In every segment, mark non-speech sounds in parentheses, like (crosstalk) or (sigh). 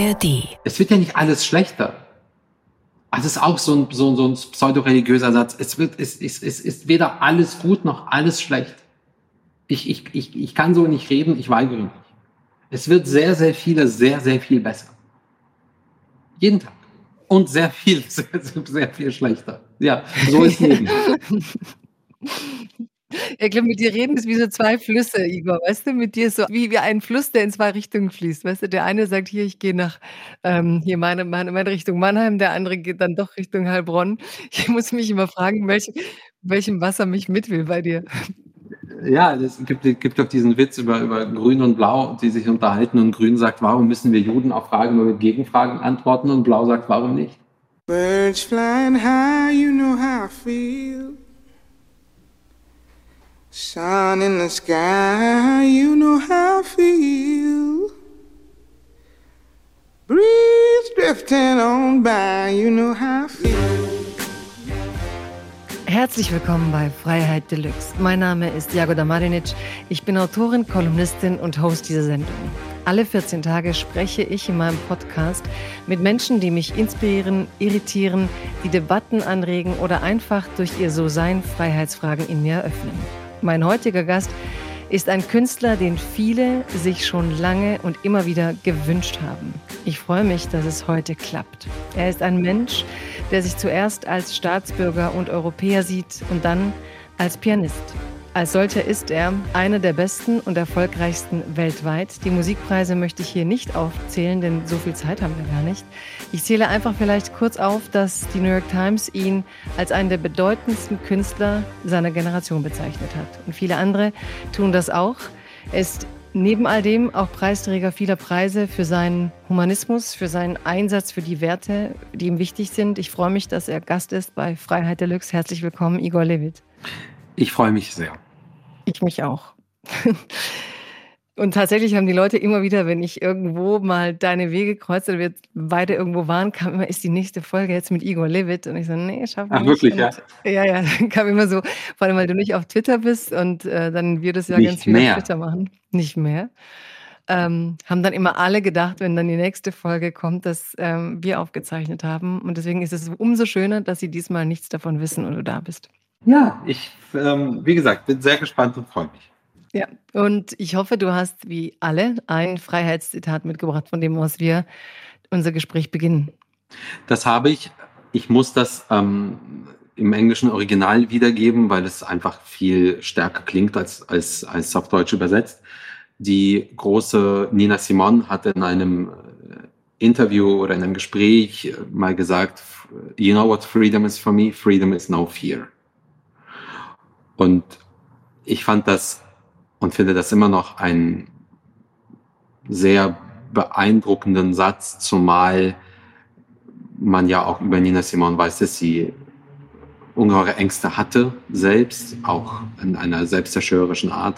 ARD. Es wird ja nicht alles schlechter. Also es ist auch so ein, so, so ein pseudoreligiöser Satz. Es wird, es, es, es ist weder alles gut noch alles schlecht. Ich, ich, ich, ich kann so nicht reden, ich weigere mich. Es wird sehr, sehr viele sehr, sehr viel besser. Jeden Tag. Und sehr viel, (laughs) sehr, sehr viel schlechter. Ja, so ist Leben. (laughs) Ich glaube, mit dir reden ist wie so zwei Flüsse, Igor. Weißt du, mit dir ist so wie, wie ein Fluss, der in zwei Richtungen fließt. Weißt du, der eine sagt, hier, ich gehe nach ähm, hier meine, meine, meine Richtung Mannheim, der andere geht dann doch Richtung Heilbronn. (laughs) Ich muss mich immer fragen, welch, welchem Wasser mich mit will bei dir. Ja, es gibt, gibt doch diesen Witz über, über Grün und Blau, die sich unterhalten und Grün sagt, warum müssen wir Juden auf Fragen nur mit Gegenfragen antworten und Blau sagt, warum nicht? Birds flying high, you know how I feel. Sun in the sky, you know how I feel. Breeze drifting on by, you know how I feel. Herzlich willkommen bei Freiheit Deluxe. Mein Name ist Jagoda Marinic. Ich bin Autorin, Kolumnistin und Host dieser Sendung. Alle 14 Tage spreche ich in meinem Podcast mit Menschen, die mich inspirieren, irritieren, die Debatten anregen oder einfach durch ihr So-Sein Freiheitsfragen in mir eröffnen. Mein heutiger Gast ist ein Künstler, den viele sich schon lange und immer wieder gewünscht haben. Ich freue mich, dass es heute klappt. Er ist ein Mensch, der sich zuerst als Staatsbürger und Europäer sieht und dann als Pianist. Als solcher ist er einer der besten und erfolgreichsten weltweit. Die Musikpreise möchte ich hier nicht aufzählen, denn so viel Zeit haben wir gar nicht. Ich zähle einfach vielleicht kurz auf, dass die New York Times ihn als einen der bedeutendsten Künstler seiner Generation bezeichnet hat. Und viele andere tun das auch. Er ist neben all dem auch Preisträger vieler Preise für seinen Humanismus, für seinen Einsatz für die Werte, die ihm wichtig sind. Ich freue mich, dass er Gast ist bei Freiheit Deluxe. Herzlich willkommen, Igor Levit. Ich freue mich sehr. Ich mich auch. (laughs) Und tatsächlich haben die Leute immer wieder, wenn ich irgendwo mal deine Wege kreuze oder wir beide irgendwo waren, kam immer, ist die nächste Folge jetzt mit Igor Levitt? Und ich so, nee, schaffen wir Ach, wirklich, ja? Ja, ja, dann (laughs) kam immer so, vor allem, weil du nicht auf Twitter bist und äh, dann wir das ja nicht ganz viel mehr. auf Twitter machen. Nicht mehr. Ähm, haben dann immer alle gedacht, wenn dann die nächste Folge kommt, dass ähm, wir aufgezeichnet haben. Und deswegen ist es umso schöner, dass sie diesmal nichts davon wissen und du da bist. Ja, ich, ähm, wie gesagt, bin sehr gespannt und freue mich. Ja, und ich hoffe, du hast wie alle ein Freiheitszitat mitgebracht, von dem aus wir unser Gespräch beginnen. Das habe ich. Ich muss das ähm, im englischen Original wiedergeben, weil es einfach viel stärker klingt als, als, als auf Deutsch übersetzt. Die große Nina Simon hat in einem äh, Interview oder in einem Gespräch mal gesagt, you know what freedom is for me? Freedom is no fear. Und ich fand das und finde das immer noch einen sehr beeindruckenden Satz, zumal man ja auch über Nina Simon weiß, dass sie ungeheure Ängste hatte, selbst, auch in einer selbstzerstörerischen Art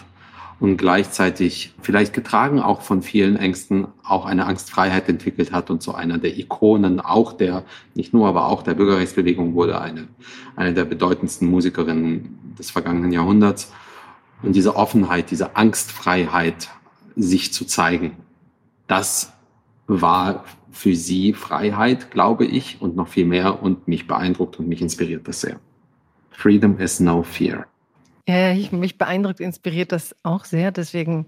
und gleichzeitig vielleicht getragen auch von vielen Ängsten auch eine Angstfreiheit entwickelt hat und zu einer der Ikonen auch der, nicht nur, aber auch der Bürgerrechtsbewegung wurde eine, eine der bedeutendsten Musikerinnen des vergangenen Jahrhunderts. Und diese Offenheit, diese Angstfreiheit, sich zu zeigen, das war für sie Freiheit, glaube ich, und noch viel mehr und mich beeindruckt und mich inspiriert das sehr. Freedom is no fear. Ja, ich, mich beeindruckt, inspiriert das auch sehr. Deswegen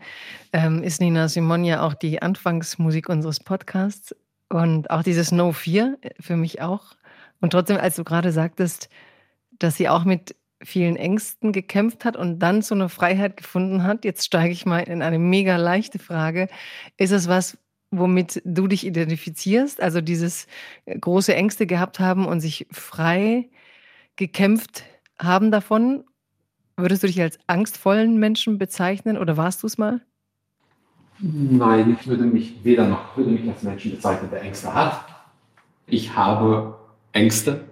ähm, ist Nina Simon ja auch die Anfangsmusik unseres Podcasts und auch dieses No Fear äh, für mich auch. Und trotzdem, als du gerade sagtest, dass sie auch mit vielen Ängsten gekämpft hat und dann so eine Freiheit gefunden hat, jetzt steige ich mal in eine mega leichte Frage. Ist es was, womit du dich identifizierst? Also dieses äh, große Ängste gehabt haben und sich frei gekämpft haben davon? Würdest du dich als angstvollen Menschen bezeichnen oder warst du es mal? Nein, ich würde mich weder noch würde mich als Menschen bezeichnen, der Ängste hat. Ich habe Ängste,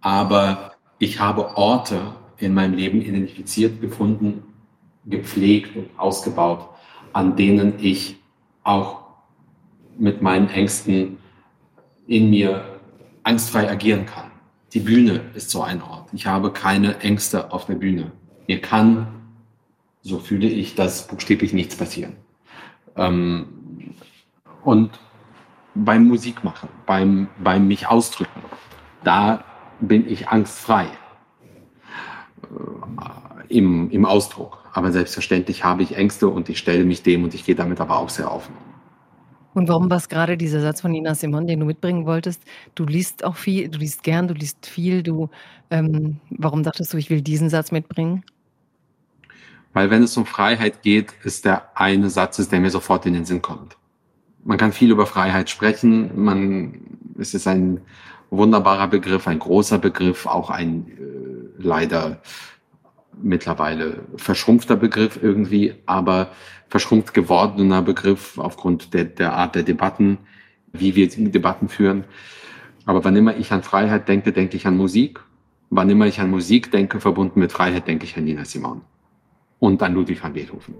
aber ich habe Orte in meinem Leben identifiziert, gefunden, gepflegt und ausgebaut, an denen ich auch mit meinen Ängsten in mir angstfrei agieren kann. Die Bühne ist so ein Ort. Ich habe keine Ängste auf der Bühne. Mir kann, so fühle ich, dass buchstäblich nichts passieren. Ähm, und beim Musikmachen, beim, beim mich ausdrücken. Da bin ich angstfrei äh, im, im Ausdruck. Aber selbstverständlich habe ich Ängste und ich stelle mich dem und ich gehe damit aber auch sehr offen. Und warum war es gerade dieser Satz von Nina Simon, den du mitbringen wolltest? Du liest auch viel, du liest gern, du liest viel. Du, ähm, warum dachtest du, ich will diesen Satz mitbringen? Weil wenn es um Freiheit geht, ist der eine Satz, der mir sofort in den Sinn kommt. Man kann viel über Freiheit sprechen. Man, es ist ein wunderbarer Begriff, ein großer Begriff, auch ein äh, leider mittlerweile verschrumpfter Begriff irgendwie, aber verschrumpft gewordener Begriff aufgrund der, der Art der Debatten, wie wir Debatten führen. Aber wann immer ich an Freiheit denke, denke ich an Musik. Wann immer ich an Musik denke, verbunden mit Freiheit, denke ich an Nina Simon und an Ludwig van Beethoven.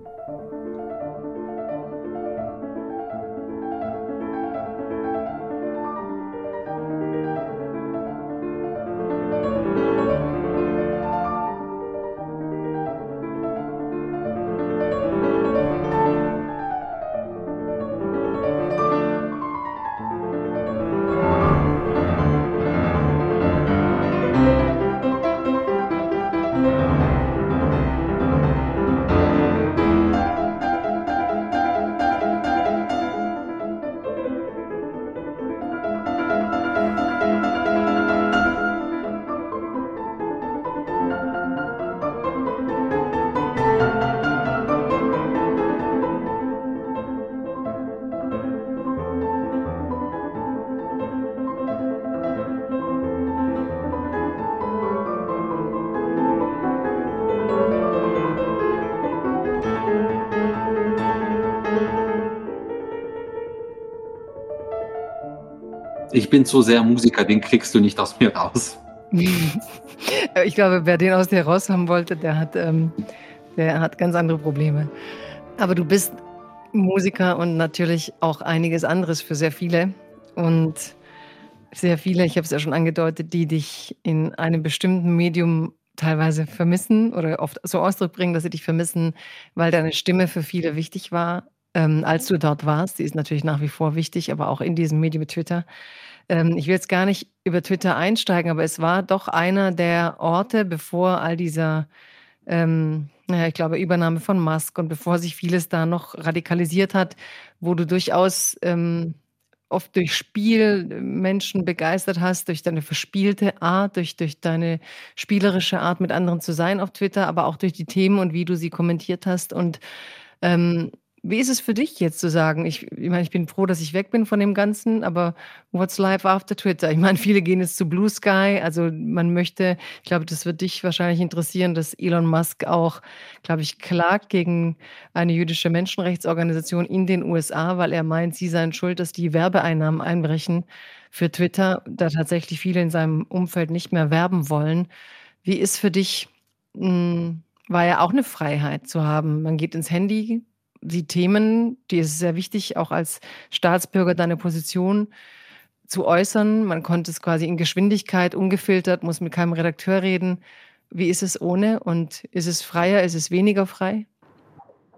Ich bin zu sehr Musiker, den kriegst du nicht aus mir raus. ich glaube, wer den aus dir raus haben wollte, der hat, ähm, der hat ganz andere Probleme. Aber du bist Musiker und natürlich auch einiges anderes für sehr viele. Und sehr viele, ich habe es ja schon angedeutet, die dich in einem bestimmten Medium teilweise vermissen oder oft so Ausdruck bringen, dass sie dich vermissen, weil deine Stimme für viele wichtig war, ähm, als du dort warst. Die ist natürlich nach wie vor wichtig, aber auch in diesem Medium Twitter. Ähm, ich will jetzt gar nicht über Twitter einsteigen, aber es war doch einer der Orte, bevor all dieser, ähm, naja, ich glaube, Übernahme von Musk und bevor sich vieles da noch radikalisiert hat, wo du durchaus ähm, oft durch Spiel Menschen begeistert hast, durch deine verspielte Art, durch, durch deine spielerische Art, mit anderen zu sein auf Twitter, aber auch durch die Themen und wie du sie kommentiert hast. Und ähm, wie ist es für dich jetzt zu sagen, ich, ich meine, ich bin froh, dass ich weg bin von dem Ganzen, aber what's life after Twitter? Ich meine, viele gehen jetzt zu Blue Sky, also man möchte, ich glaube, das wird dich wahrscheinlich interessieren, dass Elon Musk auch, glaube ich, klagt gegen eine jüdische Menschenrechtsorganisation in den USA, weil er meint, sie seien schuld, dass die Werbeeinnahmen einbrechen für Twitter, da tatsächlich viele in seinem Umfeld nicht mehr werben wollen. Wie ist für dich, mh, hm, war ja auch eine Freiheit zu haben. Man geht ins Handy, die Themen, die ist sehr wichtig, auch als Staatsbürger deine Position zu äußern. Man konnte es quasi in Geschwindigkeit, ungefiltert, muss mit keinem Redakteur reden. Wie ist es ohne und ist es freier, ist es weniger frei?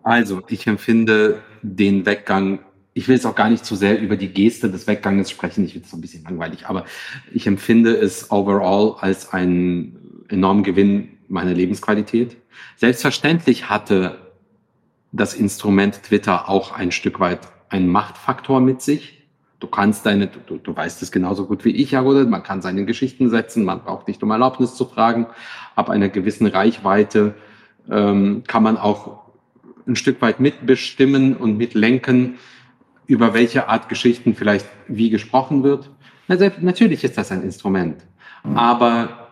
Also, ich empfinde den Weggang, ich will jetzt auch gar nicht zu sehr über die Geste des Wegganges sprechen, ich finde es ein bisschen langweilig, aber ich empfinde es overall als einen enormen Gewinn meiner Lebensqualität. Selbstverständlich hatte das Instrument Twitter auch ein Stück weit einen Machtfaktor mit sich. Du kannst deine, du, du weißt es genauso gut wie ich, Jagoda, man kann seine Geschichten setzen, man braucht nicht um Erlaubnis zu fragen. Ab einer gewissen Reichweite ähm, kann man auch ein Stück weit mitbestimmen und mitlenken, über welche Art Geschichten vielleicht wie gesprochen wird. Also, natürlich ist das ein Instrument. Aber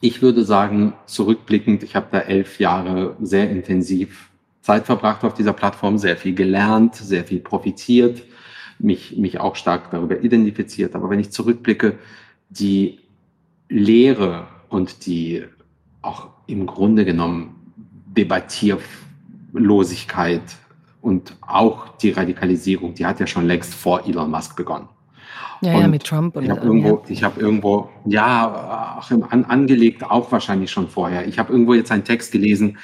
ich würde sagen, zurückblickend, ich habe da elf Jahre sehr intensiv Zeit verbracht auf dieser Plattform, sehr viel gelernt, sehr viel profitiert, mich, mich auch stark darüber identifiziert. Aber wenn ich zurückblicke, die Lehre und die auch im Grunde genommen Debattierlosigkeit und auch die Radikalisierung, die hat ja schon längst vor Elon Musk begonnen. Ja, und ja, mit Trump. Und, ich habe irgendwo, ja. hab irgendwo, ja, auch an, angelegt, auch wahrscheinlich schon vorher. Ich habe irgendwo jetzt einen Text gelesen,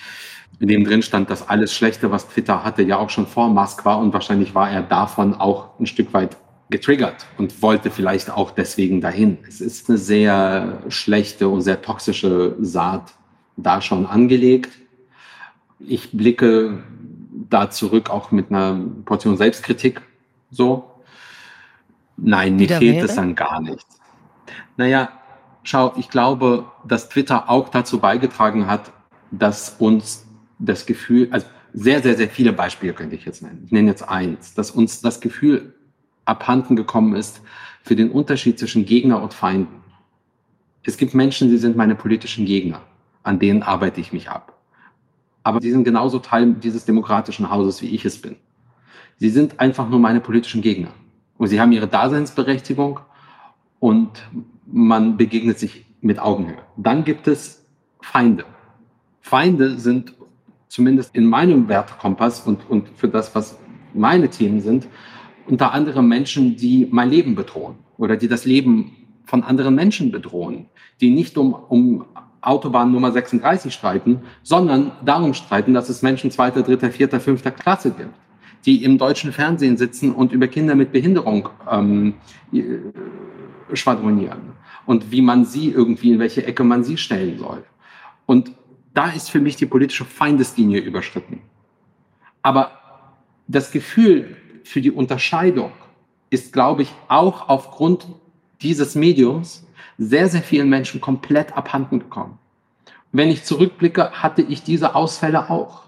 in dem drin stand, dass alles Schlechte, was Twitter hatte, ja auch schon vor Musk war und wahrscheinlich war er davon auch ein Stück weit getriggert und wollte vielleicht auch deswegen dahin. Es ist eine sehr schlechte und sehr toxische Saat da schon angelegt. Ich blicke da zurück auch mit einer Portion Selbstkritik so. Nein, mir fehlt es an gar nichts. Naja, schau, ich glaube, dass Twitter auch dazu beigetragen hat, dass uns das Gefühl, also sehr, sehr, sehr viele Beispiele könnte ich jetzt nennen. Ich nenne jetzt eins, dass uns das Gefühl abhanden gekommen ist für den Unterschied zwischen Gegner und Feinden. Es gibt Menschen, die sind meine politischen Gegner, an denen arbeite ich mich ab. Aber sie sind genauso Teil dieses demokratischen Hauses, wie ich es bin. Sie sind einfach nur meine politischen Gegner. Und sie haben ihre Daseinsberechtigung und man begegnet sich mit Augenhöhe. Dann gibt es Feinde. Feinde sind zumindest in meinem Wertekompass und, und für das, was meine Themen sind, unter anderem Menschen, die mein Leben bedrohen oder die das Leben von anderen Menschen bedrohen, die nicht um, um Autobahn Nummer 36 streiten, sondern darum streiten, dass es Menschen zweiter, dritter, vierter, fünfter Klasse gibt, die im deutschen Fernsehen sitzen und über Kinder mit Behinderung ähm, äh, schwadronieren und wie man sie irgendwie, in welche Ecke man sie stellen soll. Und da ist für mich die politische Feindeslinie überschritten. Aber das Gefühl für die Unterscheidung ist, glaube ich, auch aufgrund dieses Mediums sehr, sehr vielen Menschen komplett abhanden gekommen. Wenn ich zurückblicke, hatte ich diese Ausfälle auch.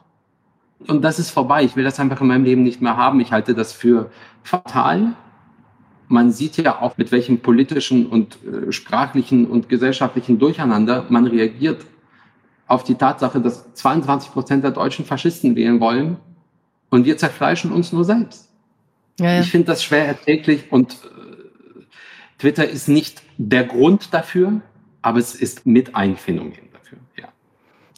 Und das ist vorbei. Ich will das einfach in meinem Leben nicht mehr haben. Ich halte das für fatal. Man sieht ja auch, mit welchem politischen und äh, sprachlichen und gesellschaftlichen Durcheinander man reagiert auf die Tatsache, dass 22 Prozent der Deutschen Faschisten wählen wollen und wir zerfleischen uns nur selbst. Ja, ja. Ich finde das schwer erträglich und äh, Twitter ist nicht der Grund dafür, aber es ist mit ein Phänomen.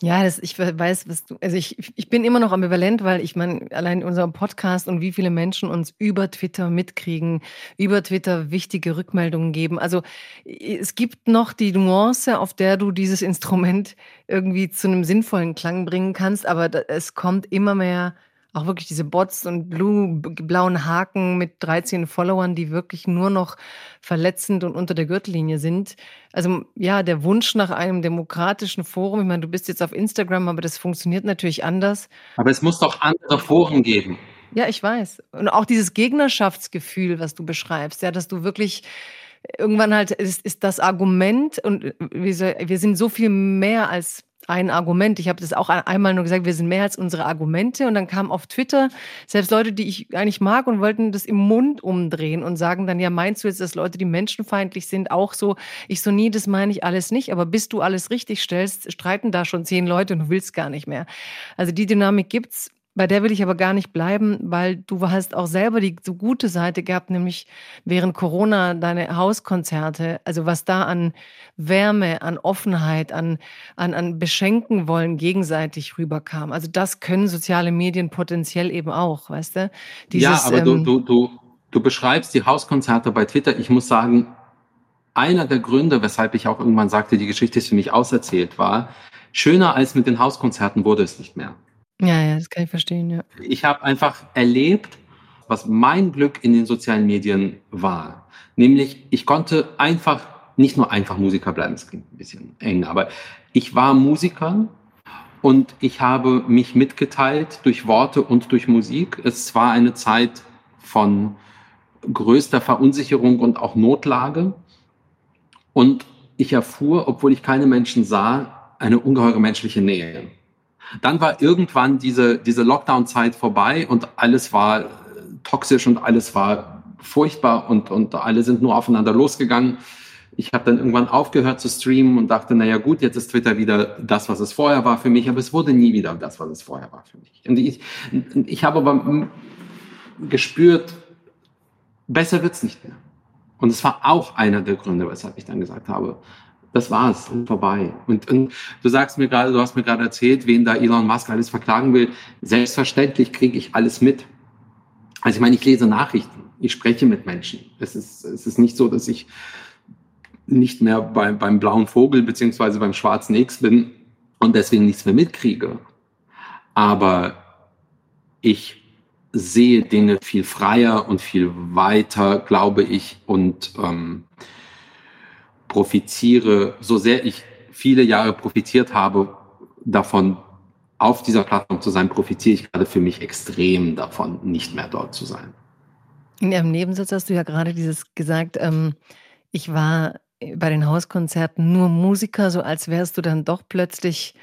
Ja, das, ich weiß, was du, also ich, ich bin immer noch ambivalent, weil ich meine, allein unser Podcast und wie viele Menschen uns über Twitter mitkriegen, über Twitter wichtige Rückmeldungen geben. Also es gibt noch die Nuance, auf der du dieses Instrument irgendwie zu einem sinnvollen Klang bringen kannst, aber es kommt immer mehr auch wirklich diese Bots und blue, blauen Haken mit 13 Followern, die wirklich nur noch verletzend und unter der Gürtellinie sind. Also ja, der Wunsch nach einem demokratischen Forum, ich meine, du bist jetzt auf Instagram, aber das funktioniert natürlich anders. Aber es muss doch andere Foren geben. Ja, ich weiß. Und auch dieses Gegnerschaftsgefühl, was du beschreibst, ja, dass du wirklich irgendwann halt ist, ist das Argument und wir, wir sind so viel mehr als ein Argument. Ich habe das auch einmal nur gesagt, wir sind mehr als unsere Argumente. Und dann kamen auf Twitter selbst Leute, die ich eigentlich mag und wollten das im Mund umdrehen und sagen dann, ja, meinst du jetzt, dass Leute, die menschenfeindlich sind, auch so? Ich so, nie, das meine ich alles nicht. Aber bis du alles richtig stellst, streiten da schon zehn Leute und du willst gar nicht mehr. Also die Dynamik gibt's. Bei der will ich aber gar nicht bleiben, weil du hast auch selber die so gute Seite gehabt, nämlich während Corona deine Hauskonzerte, also was da an Wärme, an Offenheit, an, an, an Beschenken wollen gegenseitig rüberkam. Also das können soziale Medien potenziell eben auch, weißt du? Dieses, ja, aber ähm, du, du, du, du beschreibst die Hauskonzerte bei Twitter. Ich muss sagen, einer der Gründe, weshalb ich auch irgendwann sagte, die Geschichte ist für mich auserzählt, war, schöner als mit den Hauskonzerten wurde es nicht mehr. Ja, ja, das kann ich verstehen, ja. Ich habe einfach erlebt, was mein Glück in den sozialen Medien war. Nämlich, ich konnte einfach, nicht nur einfach Musiker bleiben, das klingt ein bisschen eng, aber ich war Musiker und ich habe mich mitgeteilt durch Worte und durch Musik. Es war eine Zeit von größter Verunsicherung und auch Notlage. Und ich erfuhr, obwohl ich keine Menschen sah, eine ungeheure menschliche Nähe. Dann war irgendwann diese, diese Lockdown-Zeit vorbei und alles war äh, toxisch und alles war furchtbar und, und alle sind nur aufeinander losgegangen. Ich habe dann irgendwann aufgehört zu streamen und dachte, naja gut, jetzt ist Twitter wieder das, was es vorher war für mich, aber es wurde nie wieder das, was es vorher war für mich. Und ich, ich habe aber gespürt, besser wird's nicht mehr. Und es war auch einer der Gründe, weshalb ich dann gesagt habe, das war's, vorbei. Und, und du sagst mir gerade, du hast mir gerade erzählt, wen da Elon Musk alles verklagen will. Selbstverständlich kriege ich alles mit. Also ich meine, ich lese Nachrichten, ich spreche mit Menschen. Es ist, es ist nicht so, dass ich nicht mehr bei, beim blauen Vogel beziehungsweise beim schwarzen X bin und deswegen nichts mehr mitkriege. Aber ich sehe Dinge viel freier und viel weiter, glaube ich, und ähm, profitiere, so sehr ich viele Jahre profitiert habe, davon auf dieser Plattform zu sein, profitiere ich gerade für mich extrem davon, nicht mehr dort zu sein. In Ihrem Nebensatz hast du ja gerade dieses gesagt, ähm, ich war bei den Hauskonzerten nur Musiker, so als wärst du dann doch plötzlich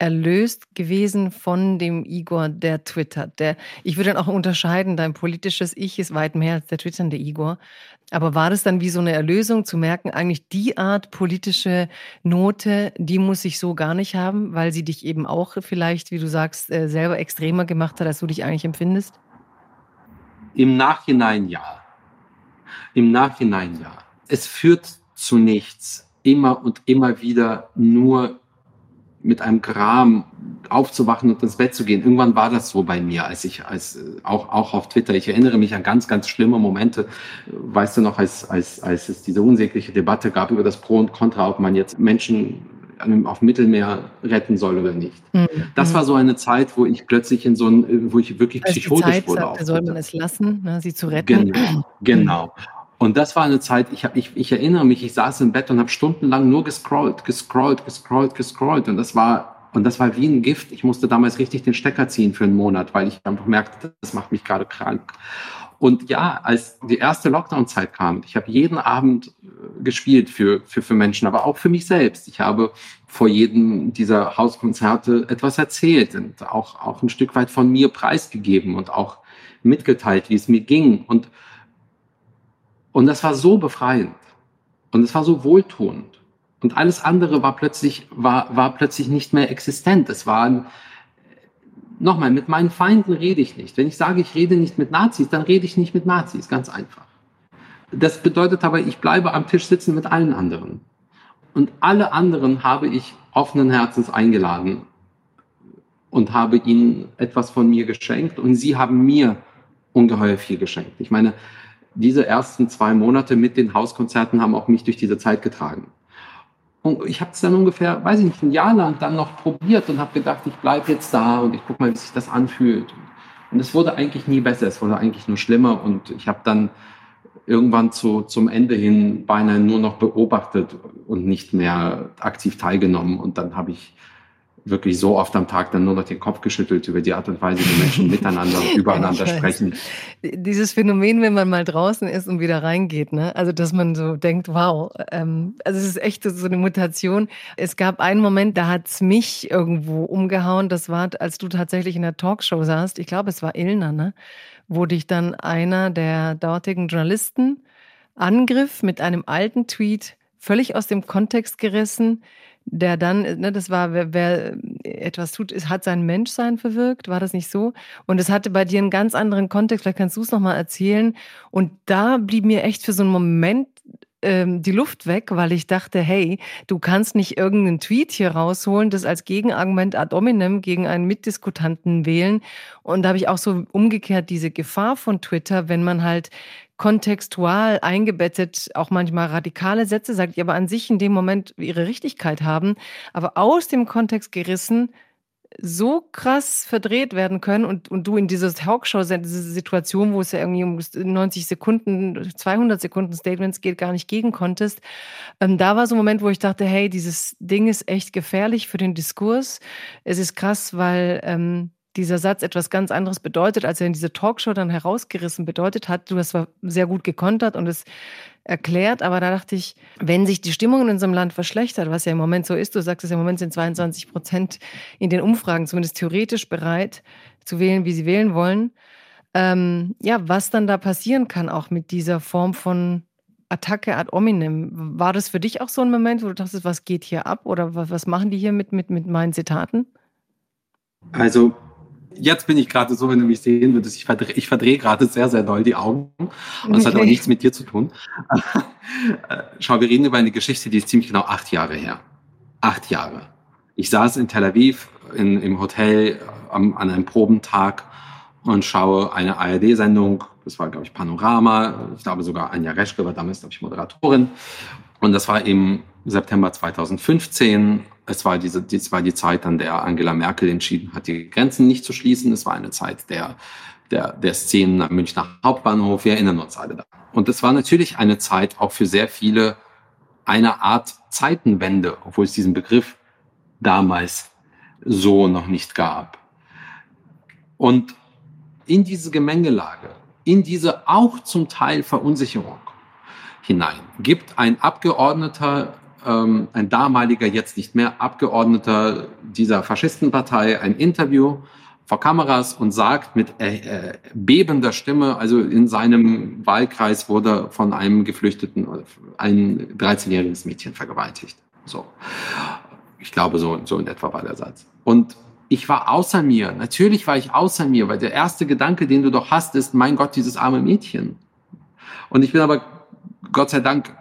erlöst gewesen von dem Igor, der twittert. Der, ich würde dann auch unterscheiden, dein politisches Ich ist weit mehr als der twitternde Igor. Aber war das dann wie so eine Erlösung zu merken, eigentlich die Art politische Note, die muss ich so gar nicht haben, weil sie dich eben auch vielleicht, wie du sagst, äh, selber extremer gemacht hat, als du dich eigentlich empfindest? Im Nachhinein ja. Im Nachhinein ja. Es führt zu nichts, immer und immer wieder nur mit einem Gram aufzuwachen und ins Bett zu gehen. Irgendwann war das so bei mir, als ich, als auch, auch auf Twitter. Ich erinnere mich an ganz, ganz schlimme Momente. Weißt du noch, als, als, als es diese unsägliche Debatte gab über das Pro und Contra, ob man jetzt Menschen auf Mittelmeer retten soll oder nicht. Mhm. Das war so eine Zeit, wo ich plötzlich in so ein, wo ich wirklich als psychotisch die Zeit wurde. Sagte, soll man es lassen, ne, sie zu retten? Genau. genau. Und das war eine Zeit, ich, hab, ich, ich erinnere mich, ich saß im Bett und habe stundenlang nur gescrollt, gescrollt, gescrollt, gescrollt. Und das war, und das war wie ein Gift. Ich musste damals richtig den Stecker ziehen für einen Monat, weil ich einfach merkte, das macht mich gerade krank. Und ja, als die erste Lockdown-Zeit kam, ich habe jeden Abend äh, gespielt für, für, für Menschen, aber auch für mich selbst. Ich habe vor jedem dieser Hauskonzerte etwas erzählt und auch, auch ein Stück weit von mir preisgegeben und auch mitgeteilt, wie es mir ging. Und und das war so befreiend. Und es war so wohltuend. Und alles andere war plötzlich, war, war plötzlich nicht mehr existent. Es war, nochmal, mit meinen Feinden rede ich nicht. Wenn ich sage, ich rede nicht mit Nazis, dann rede ich nicht mit Nazis. Ganz einfach. Das bedeutet aber, ich bleibe am Tisch sitzen mit allen anderen. Und alle anderen habe ich offenen Herzens eingeladen und habe ihnen etwas von mir geschenkt und sie haben mir ungeheuer viel geschenkt. Ich meine, diese ersten zwei Monate mit den Hauskonzerten haben auch mich durch diese Zeit getragen. Und ich habe es dann ungefähr, weiß ich nicht, ein Jahr lang dann noch probiert und habe gedacht, ich bleibe jetzt da und ich gucke mal, wie sich das anfühlt. Und es wurde eigentlich nie besser, es wurde eigentlich nur schlimmer und ich habe dann irgendwann zu, zum Ende hin beinahe nur noch beobachtet und nicht mehr aktiv teilgenommen. Und dann habe ich wirklich so oft am Tag dann nur noch den Kopf geschüttelt über die Art und Weise, wie Menschen (laughs) miteinander und übereinander sprechen. Dieses Phänomen, wenn man mal draußen ist und wieder reingeht, ne? also dass man so denkt, wow, ähm, also es ist echt so eine Mutation. Es gab einen Moment, da hat es mich irgendwo umgehauen, das war, als du tatsächlich in der Talkshow saßt, ich glaube, es war Ilna, ne? wo dich dann einer der dortigen Journalisten angriff mit einem alten Tweet, völlig aus dem Kontext gerissen, der dann, ne, das war, wer, wer etwas tut, hat sein Menschsein verwirkt, war das nicht so? Und es hatte bei dir einen ganz anderen Kontext, vielleicht kannst du es nochmal erzählen. Und da blieb mir echt für so einen Moment ähm, die Luft weg, weil ich dachte, hey, du kannst nicht irgendeinen Tweet hier rausholen, das als Gegenargument ad hominem gegen einen Mitdiskutanten wählen. Und da habe ich auch so umgekehrt diese Gefahr von Twitter, wenn man halt kontextual eingebettet auch manchmal radikale Sätze sagt, die aber an sich in dem Moment ihre Richtigkeit haben, aber aus dem Kontext gerissen so krass verdreht werden können und, und du in dieser Talkshow, diese Situation, wo es ja irgendwie um 90 Sekunden, 200 Sekunden Statements geht, gar nicht gegen konntest. Ähm, da war so ein Moment, wo ich dachte, hey, dieses Ding ist echt gefährlich für den Diskurs. Es ist krass, weil ähm, dieser Satz etwas ganz anderes bedeutet, als er in diese Talkshow dann herausgerissen bedeutet hat. Du hast zwar sehr gut gekontert und es erklärt, aber da dachte ich, wenn sich die Stimmung in unserem Land verschlechtert, was ja im Moment so ist, du sagst es im Moment sind 22 Prozent in den Umfragen zumindest theoretisch bereit zu wählen, wie sie wählen wollen. Ähm, ja, was dann da passieren kann, auch mit dieser Form von Attacke ad hominem. War das für dich auch so ein Moment, wo du dachtest, was geht hier ab oder was, was machen die hier mit, mit, mit meinen Zitaten? Also jetzt bin ich gerade so, wenn du mich sehen würdest, ich verdrehe, ich verdrehe gerade sehr, sehr doll die Augen. Und das okay. hat aber (laughs) nichts mit dir zu tun. Schau, wir reden über eine Geschichte, die ist ziemlich genau acht Jahre her. Acht Jahre. Ich saß in Tel Aviv in, im Hotel am, an einem Probentag und schaue eine ARD-Sendung. Das war, glaube ich, Panorama. Ich glaube sogar Anja Reschke war damals, glaube ich, Moderatorin. Und das war im September 2015 es war diese, es war die Zeit, an der Angela Merkel entschieden hat, die Grenzen nicht zu schließen. Es war eine Zeit der der, der Szenen am Münchner Hauptbahnhof. Wir erinnern uns alle da. Und es war natürlich eine Zeit auch für sehr viele eine Art Zeitenwende, obwohl es diesen Begriff damals so noch nicht gab. Und in diese Gemengelage, in diese auch zum Teil Verunsicherung hinein, gibt ein Abgeordneter, ähm, ein damaliger, jetzt nicht mehr Abgeordneter dieser Faschistenpartei ein Interview vor Kameras und sagt mit äh, äh, bebender Stimme, also in seinem Wahlkreis wurde von einem Geflüchteten, ein 13-jähriges Mädchen vergewaltigt. So. Ich glaube, so, so in etwa war der Satz. Und ich war außer mir. Natürlich war ich außer mir, weil der erste Gedanke, den du doch hast, ist, mein Gott, dieses arme Mädchen. Und ich bin aber, Gott sei Dank,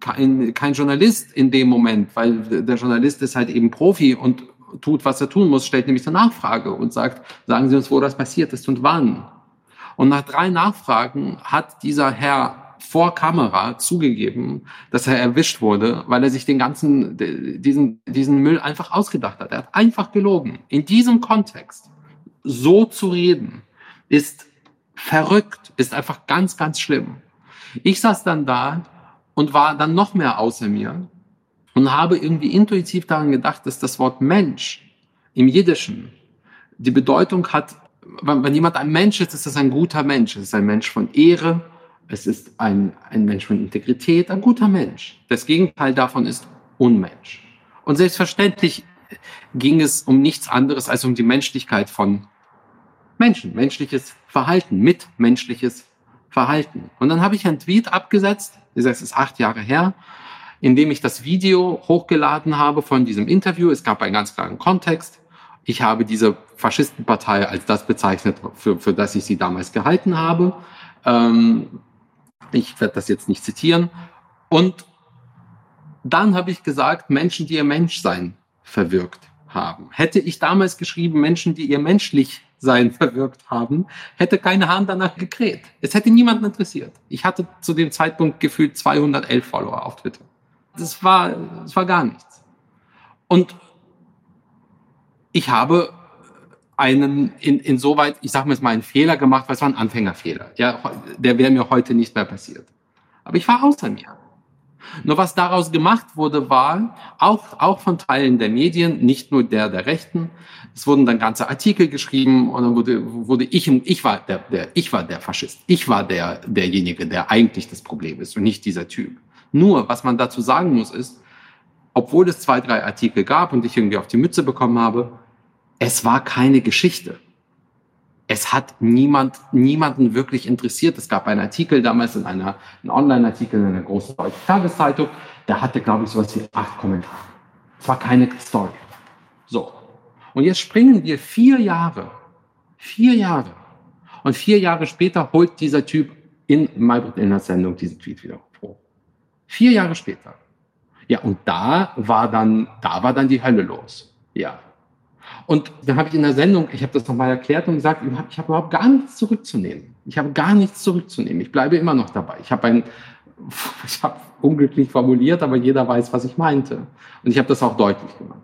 kein, kein Journalist in dem Moment, weil der Journalist ist halt eben Profi und tut, was er tun muss, stellt nämlich eine Nachfrage und sagt, sagen Sie uns, wo das passiert ist und wann. Und nach drei Nachfragen hat dieser Herr vor Kamera zugegeben, dass er erwischt wurde, weil er sich den ganzen, diesen, diesen Müll einfach ausgedacht hat. Er hat einfach gelogen. In diesem Kontext so zu reden, ist verrückt, ist einfach ganz, ganz schlimm. Ich saß dann da und war dann noch mehr außer mir und habe irgendwie intuitiv daran gedacht, dass das Wort Mensch im Jiddischen die Bedeutung hat, wenn, jemand ein Mensch ist, ist das ein guter Mensch. Es ist ein Mensch von Ehre, es ist ein, ein Mensch von Integrität, ein guter Mensch. Das Gegenteil davon ist Unmensch. Und selbstverständlich ging es um nichts anderes als um die Menschlichkeit von Menschen, menschliches Verhalten, mitmenschliches Verhalten. Und dann habe ich einen Tweet abgesetzt, das ist acht Jahre her, indem ich das Video hochgeladen habe von diesem Interview. Es gab einen ganz klaren Kontext. Ich habe diese Faschistenpartei als das bezeichnet, für, für das ich sie damals gehalten habe. Ähm, ich werde das jetzt nicht zitieren. Und dann habe ich gesagt, Menschen, die ihr Menschsein verwirkt haben. Hätte ich damals geschrieben, Menschen, die ihr menschlich sein (laughs) verwirkt haben, hätte keine Hand danach gekräht. Es hätte niemanden interessiert. Ich hatte zu dem Zeitpunkt gefühlt 211 Follower auf Twitter. Das war, das war gar nichts. Und ich habe einen, in, insoweit, ich sage mir jetzt mal einen Fehler gemacht, weil es war ein Anfängerfehler. Ja, der wäre mir heute nicht mehr passiert. Aber ich war außer mir. Nur was daraus gemacht wurde, war auch, auch von Teilen der Medien, nicht nur der der Rechten. Es wurden dann ganze Artikel geschrieben und dann wurde, wurde ich, ich war der, der, ich war der Faschist. Ich war der, derjenige, der eigentlich das Problem ist und nicht dieser Typ. Nur, was man dazu sagen muss, ist, obwohl es zwei, drei Artikel gab und ich irgendwie auf die Mütze bekommen habe, es war keine Geschichte. Es hat niemand, niemanden wirklich interessiert. Es gab einen Artikel damals in einer, einen Online-Artikel in einer großen deutschen Tageszeitung, der hatte, glaube ich, sowas wie acht Kommentare. Es war keine Story. So. Und jetzt springen wir vier Jahre, vier Jahre. Und vier Jahre später holt dieser Typ in Maybrit Illners Sendung diesen Tweet wieder hoch. Vier Jahre später. Ja, und da war dann, da war dann die Hölle los. Ja. Und dann habe ich in der Sendung, ich habe das nochmal erklärt und gesagt, ich habe hab überhaupt gar nichts zurückzunehmen. Ich habe gar nichts zurückzunehmen. Ich bleibe immer noch dabei. Ich habe ein, (laughs) ich habe unglücklich formuliert, aber jeder weiß, was ich meinte. Und ich habe das auch deutlich gemacht.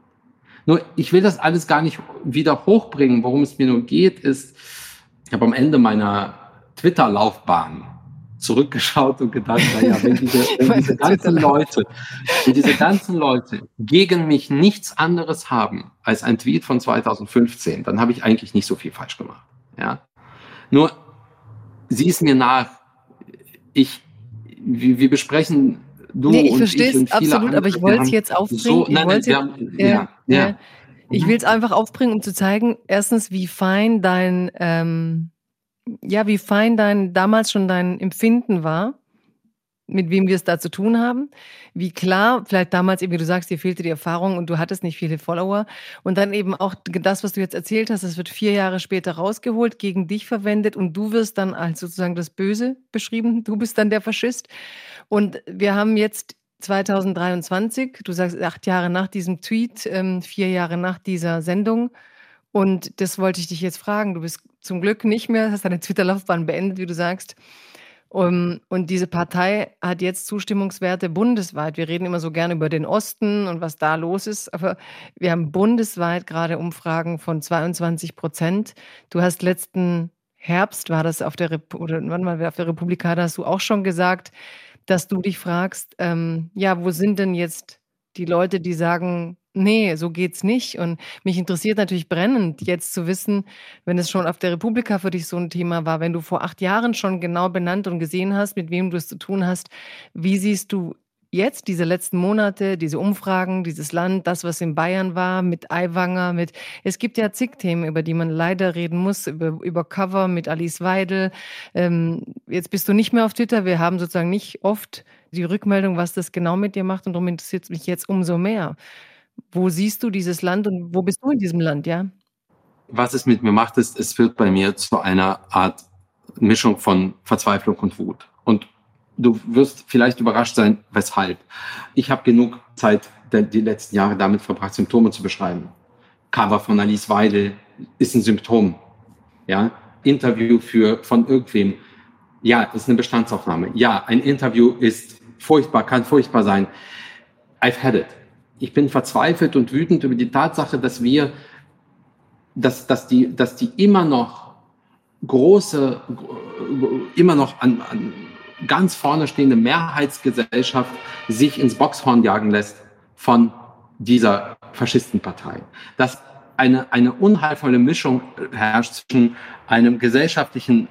Nur, ich will das alles gar nicht wieder hochbringen. Worum es mir nur geht, ist, ich habe am Ende meiner Twitter-Laufbahn zurückgeschaut und gedacht, naja, wenn diese, (laughs) wenn diese ganzen Leute, wenn diese ganzen Leute gegen mich nichts anderes haben als ein Tweet von 2015, dann habe ich eigentlich nicht so viel falsch gemacht. Ja. Nur, sieh es mir nach, ich, wir, wir besprechen du nee, ich und ich und viele absolut, aber ich wollte es jetzt aufbringen. So, nein, nein, wir haben, ja, ja, ja. Ich will es einfach aufbringen, um zu zeigen, erstens, wie fein dein ähm, ja, wie fein dein damals schon dein Empfinden war, mit wem wir es da zu tun haben, wie klar, vielleicht damals eben, wie du sagst, dir fehlte die Erfahrung und du hattest nicht viele Follower. Und dann eben auch das, was du jetzt erzählt hast, das wird vier Jahre später rausgeholt, gegen dich verwendet und du wirst dann als sozusagen das Böse beschrieben, du bist dann der Faschist. Und wir haben jetzt 2023, du sagst acht Jahre nach diesem Tweet, ähm, vier Jahre nach dieser Sendung und das wollte ich dich jetzt fragen. Du bist zum Glück nicht mehr, hast deine Twitter-Laufbahn beendet, wie du sagst. Um, und diese Partei hat jetzt Zustimmungswerte bundesweit. Wir reden immer so gerne über den Osten und was da los ist, aber wir haben bundesweit gerade Umfragen von 22 Prozent. Du hast letzten Herbst war das auf der Rep oder wann mal auf der Republika, da hast du auch schon gesagt, dass du dich fragst, ähm, ja, wo sind denn jetzt die Leute, die sagen, nee, so geht's nicht. Und mich interessiert natürlich brennend, jetzt zu wissen, wenn es schon auf der Republika für dich so ein Thema war, wenn du vor acht Jahren schon genau benannt und gesehen hast, mit wem du es zu tun hast, wie siehst du jetzt diese letzten Monate, diese Umfragen, dieses Land, das, was in Bayern war, mit Aiwanger, mit, es gibt ja zig Themen, über die man leider reden muss, über, über Cover mit Alice Weidel. Ähm, jetzt bist du nicht mehr auf Twitter. Wir haben sozusagen nicht oft die Rückmeldung, was das genau mit dir macht und darum interessiert es mich jetzt umso mehr. Wo siehst du dieses Land und wo bist du in diesem Land, ja? Was es mit mir macht, ist, es führt bei mir zu einer Art Mischung von Verzweiflung und Wut. Und du wirst vielleicht überrascht sein, weshalb. Ich habe genug Zeit die letzten Jahre damit verbracht, Symptome zu beschreiben. Cover von Alice Weidel ist ein Symptom. Ja, Interview für von irgendwem. Ja, ist eine Bestandsaufnahme. Ja, ein Interview ist furchtbar, kann furchtbar sein. I've had it. Ich bin verzweifelt und wütend über die Tatsache, dass wir, dass, dass die, dass die immer noch große, immer noch an, an ganz vorne stehende Mehrheitsgesellschaft sich ins Boxhorn jagen lässt von dieser Faschistenpartei. Dass eine, eine unheilvolle Mischung herrscht zwischen einem gesellschaftlichen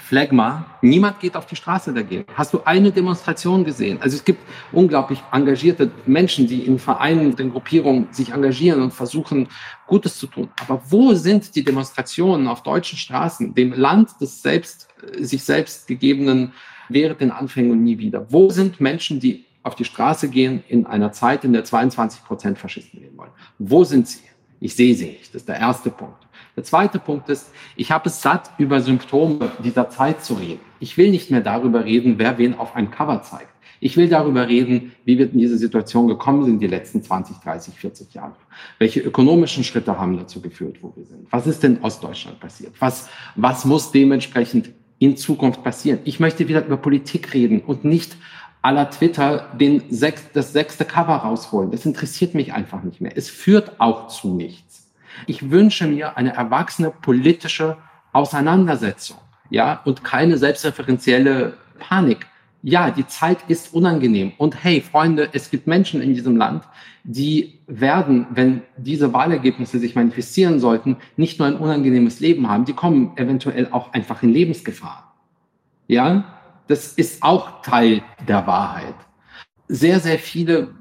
Phlegma. Niemand geht auf die Straße dagegen. Hast du eine Demonstration gesehen? Also es gibt unglaublich engagierte Menschen, die in Vereinen, in Gruppierungen sich engagieren und versuchen, Gutes zu tun. Aber wo sind die Demonstrationen auf deutschen Straßen, dem Land des selbst, sich selbst gegebenen während den Anfängen und nie wieder. Wo sind Menschen, die auf die Straße gehen in einer Zeit, in der 22 Prozent Faschisten leben wollen? Wo sind sie? Ich sehe sie nicht. Das ist der erste Punkt. Der zweite Punkt ist, ich habe es satt, über Symptome dieser Zeit zu reden. Ich will nicht mehr darüber reden, wer wen auf ein Cover zeigt. Ich will darüber reden, wie wir in diese Situation gekommen sind die letzten 20, 30, 40 Jahre. Welche ökonomischen Schritte haben dazu geführt, wo wir sind? Was ist denn in Ostdeutschland passiert? Was, was muss dementsprechend in Zukunft passieren. Ich möchte wieder über Politik reden und nicht aller Twitter den sechs, das sechste Cover rausholen. Das interessiert mich einfach nicht mehr. Es führt auch zu nichts. Ich wünsche mir eine erwachsene politische Auseinandersetzung, ja, und keine selbstreferenzielle Panik ja, die Zeit ist unangenehm. Und hey, Freunde, es gibt Menschen in diesem Land, die werden, wenn diese Wahlergebnisse sich manifestieren sollten, nicht nur ein unangenehmes Leben haben, die kommen eventuell auch einfach in Lebensgefahr. Ja, das ist auch Teil der Wahrheit. Sehr, sehr viele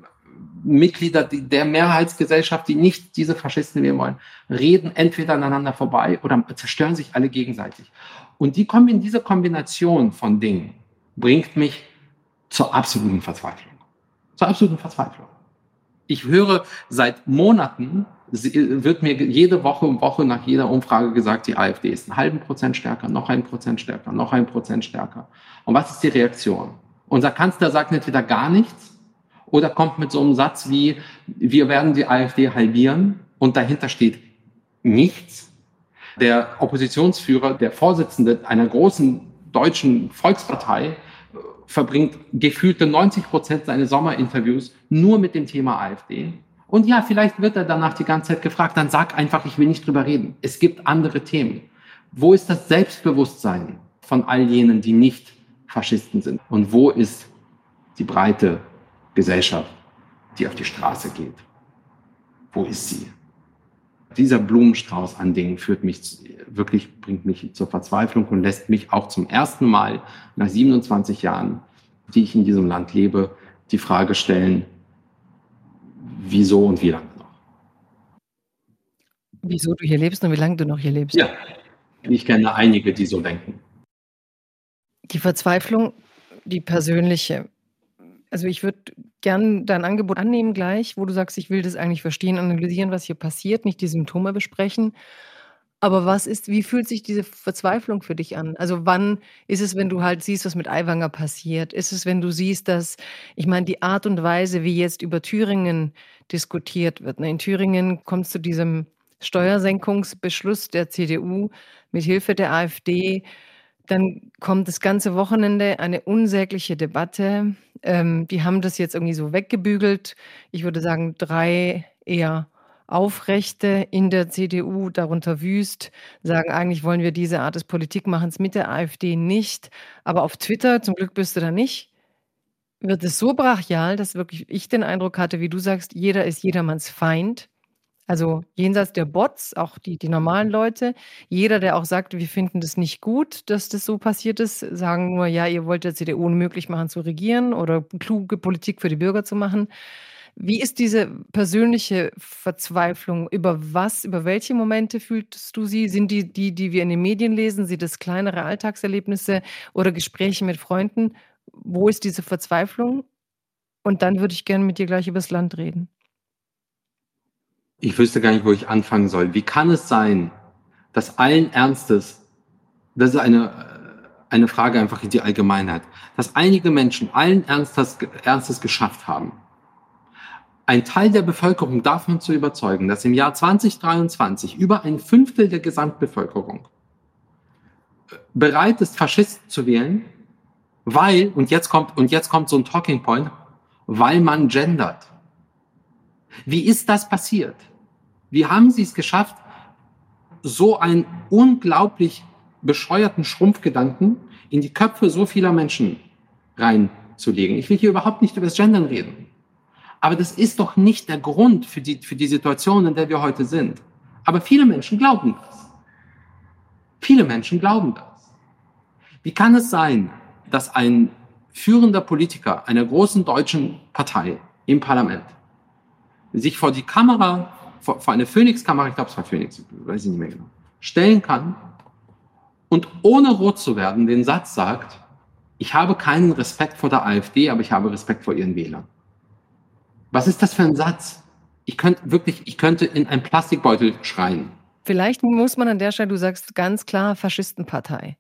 Mitglieder der Mehrheitsgesellschaft, die nicht diese Faschisten wählen wollen, reden entweder aneinander vorbei oder zerstören sich alle gegenseitig. Und die kommen in diese Kombination von Dingen, bringt mich zur absoluten Verzweiflung. Zur absoluten Verzweiflung. Ich höre seit Monaten, wird mir jede Woche um Woche nach jeder Umfrage gesagt, die AfD ist einen halben Prozent stärker, noch ein Prozent stärker, noch ein Prozent stärker. Und was ist die Reaktion? Unser Kanzler sagt entweder gar nichts oder kommt mit so einem Satz wie, wir werden die AfD halbieren und dahinter steht nichts. Der Oppositionsführer, der Vorsitzende einer großen deutschen Volkspartei verbringt gefühlte 90 Prozent seines Sommerinterviews nur mit dem Thema AfD. Und ja, vielleicht wird er danach die ganze Zeit gefragt, dann sag einfach, ich will nicht drüber reden. Es gibt andere Themen. Wo ist das Selbstbewusstsein von all jenen, die nicht Faschisten sind? Und wo ist die breite Gesellschaft, die auf die Straße geht? Wo ist sie? Dieser Blumenstrauß an Dingen führt mich wirklich, bringt mich zur Verzweiflung und lässt mich auch zum ersten Mal nach 27 Jahren, die ich in diesem Land lebe, die Frage stellen, wieso und wie lange noch? Wieso du hier lebst und wie lange du noch hier lebst? Ja, ich kenne einige, die so denken. Die Verzweiflung, die persönliche, also ich würde gern dein Angebot annehmen gleich, wo du sagst, ich will das eigentlich verstehen, analysieren, was hier passiert, nicht die Symptome besprechen. Aber was ist, wie fühlt sich diese Verzweiflung für dich an? Also wann ist es, wenn du halt siehst, was mit Aiwanger passiert? Ist es, wenn du siehst, dass, ich meine, die Art und Weise, wie jetzt über Thüringen diskutiert wird. Ne? In Thüringen kommt es zu diesem Steuersenkungsbeschluss der CDU mit Hilfe der AfD. Dann kommt das ganze Wochenende eine unsägliche Debatte. Ähm, die haben das jetzt irgendwie so weggebügelt. Ich würde sagen, drei eher Aufrechte in der CDU darunter wüst, sagen, eigentlich wollen wir diese Art des Politikmachens mit der AfD nicht. Aber auf Twitter, zum Glück bist du da nicht, wird es so brachial, dass wirklich ich den Eindruck hatte, wie du sagst, jeder ist jedermanns Feind. Also jenseits der Bots, auch die, die normalen Leute, jeder, der auch sagt, wir finden das nicht gut, dass das so passiert ist, sagen nur, ja, ihr wollt der CDU unmöglich machen zu regieren oder kluge Politik für die Bürger zu machen. Wie ist diese persönliche Verzweiflung? Über was, über welche Momente fühlst du sie? Sind die, die, die wir in den Medien lesen, sind das kleinere Alltagserlebnisse oder Gespräche mit Freunden? Wo ist diese Verzweiflung? Und dann würde ich gerne mit dir gleich über das Land reden. Ich wüsste gar nicht, wo ich anfangen soll. Wie kann es sein, dass allen Ernstes, das ist eine, eine Frage einfach in die Allgemeinheit, dass einige Menschen allen Ernstes, Ernstes geschafft haben, ein Teil der Bevölkerung davon zu überzeugen, dass im Jahr 2023 über ein Fünftel der Gesamtbevölkerung bereit ist, Faschisten zu wählen, weil, und jetzt kommt, und jetzt kommt so ein Talking Point, weil man gendert. Wie ist das passiert? Wie haben Sie es geschafft, so einen unglaublich bescheuerten Schrumpfgedanken in die Köpfe so vieler Menschen reinzulegen? Ich will hier überhaupt nicht über das Gendern reden. Aber das ist doch nicht der Grund für die, für die Situation, in der wir heute sind. Aber viele Menschen glauben das. Viele Menschen glauben das. Wie kann es sein, dass ein führender Politiker einer großen deutschen Partei im Parlament sich vor die Kamera, vor, vor eine Phoenix-Kamera, ich glaube es war Phoenix, weiß ich nicht mehr genau, stellen kann und ohne rot zu werden den Satz sagt, ich habe keinen Respekt vor der AfD, aber ich habe Respekt vor ihren Wählern. Was ist das für ein Satz? Ich könnte wirklich, ich könnte in einen Plastikbeutel schreien. Vielleicht muss man an der Stelle, du sagst ganz klar Faschistenpartei.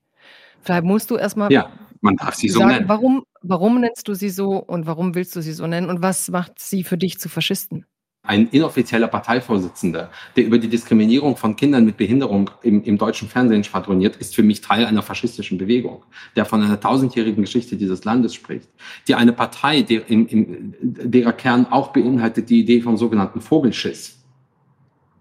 Vielleicht musst du erstmal. Ja, man darf sie so sagen, nennen. Warum, warum nennst du sie so und warum willst du sie so nennen und was macht sie für dich zu Faschisten? Ein inoffizieller Parteivorsitzender, der über die Diskriminierung von Kindern mit Behinderung im, im, deutschen Fernsehen schwadroniert, ist für mich Teil einer faschistischen Bewegung, der von einer tausendjährigen Geschichte dieses Landes spricht, die eine Partei, der, in, in, derer Kern auch beinhaltet die Idee vom sogenannten Vogelschiss,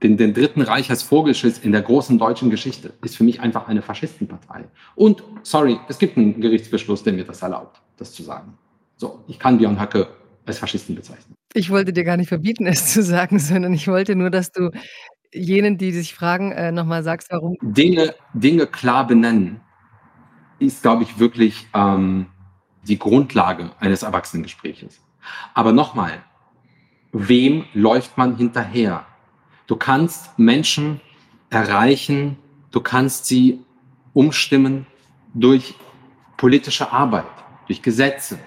den, den Dritten Reich als Vogelschiss in der großen deutschen Geschichte, ist für mich einfach eine Faschistenpartei. Und, sorry, es gibt einen Gerichtsbeschluss, der mir das erlaubt, das zu sagen. So, ich kann Björn Höcke als Faschisten bezeichnen. Ich wollte dir gar nicht verbieten, es zu sagen, (laughs) sondern ich wollte nur, dass du jenen, die sich fragen, äh, nochmal sagst, warum. Dinge, Dinge klar benennen ist, glaube ich, wirklich ähm, die Grundlage eines Erwachsenengespräches. Aber nochmal, wem läuft man hinterher? Du kannst Menschen erreichen, du kannst sie umstimmen durch politische Arbeit, durch Gesetze,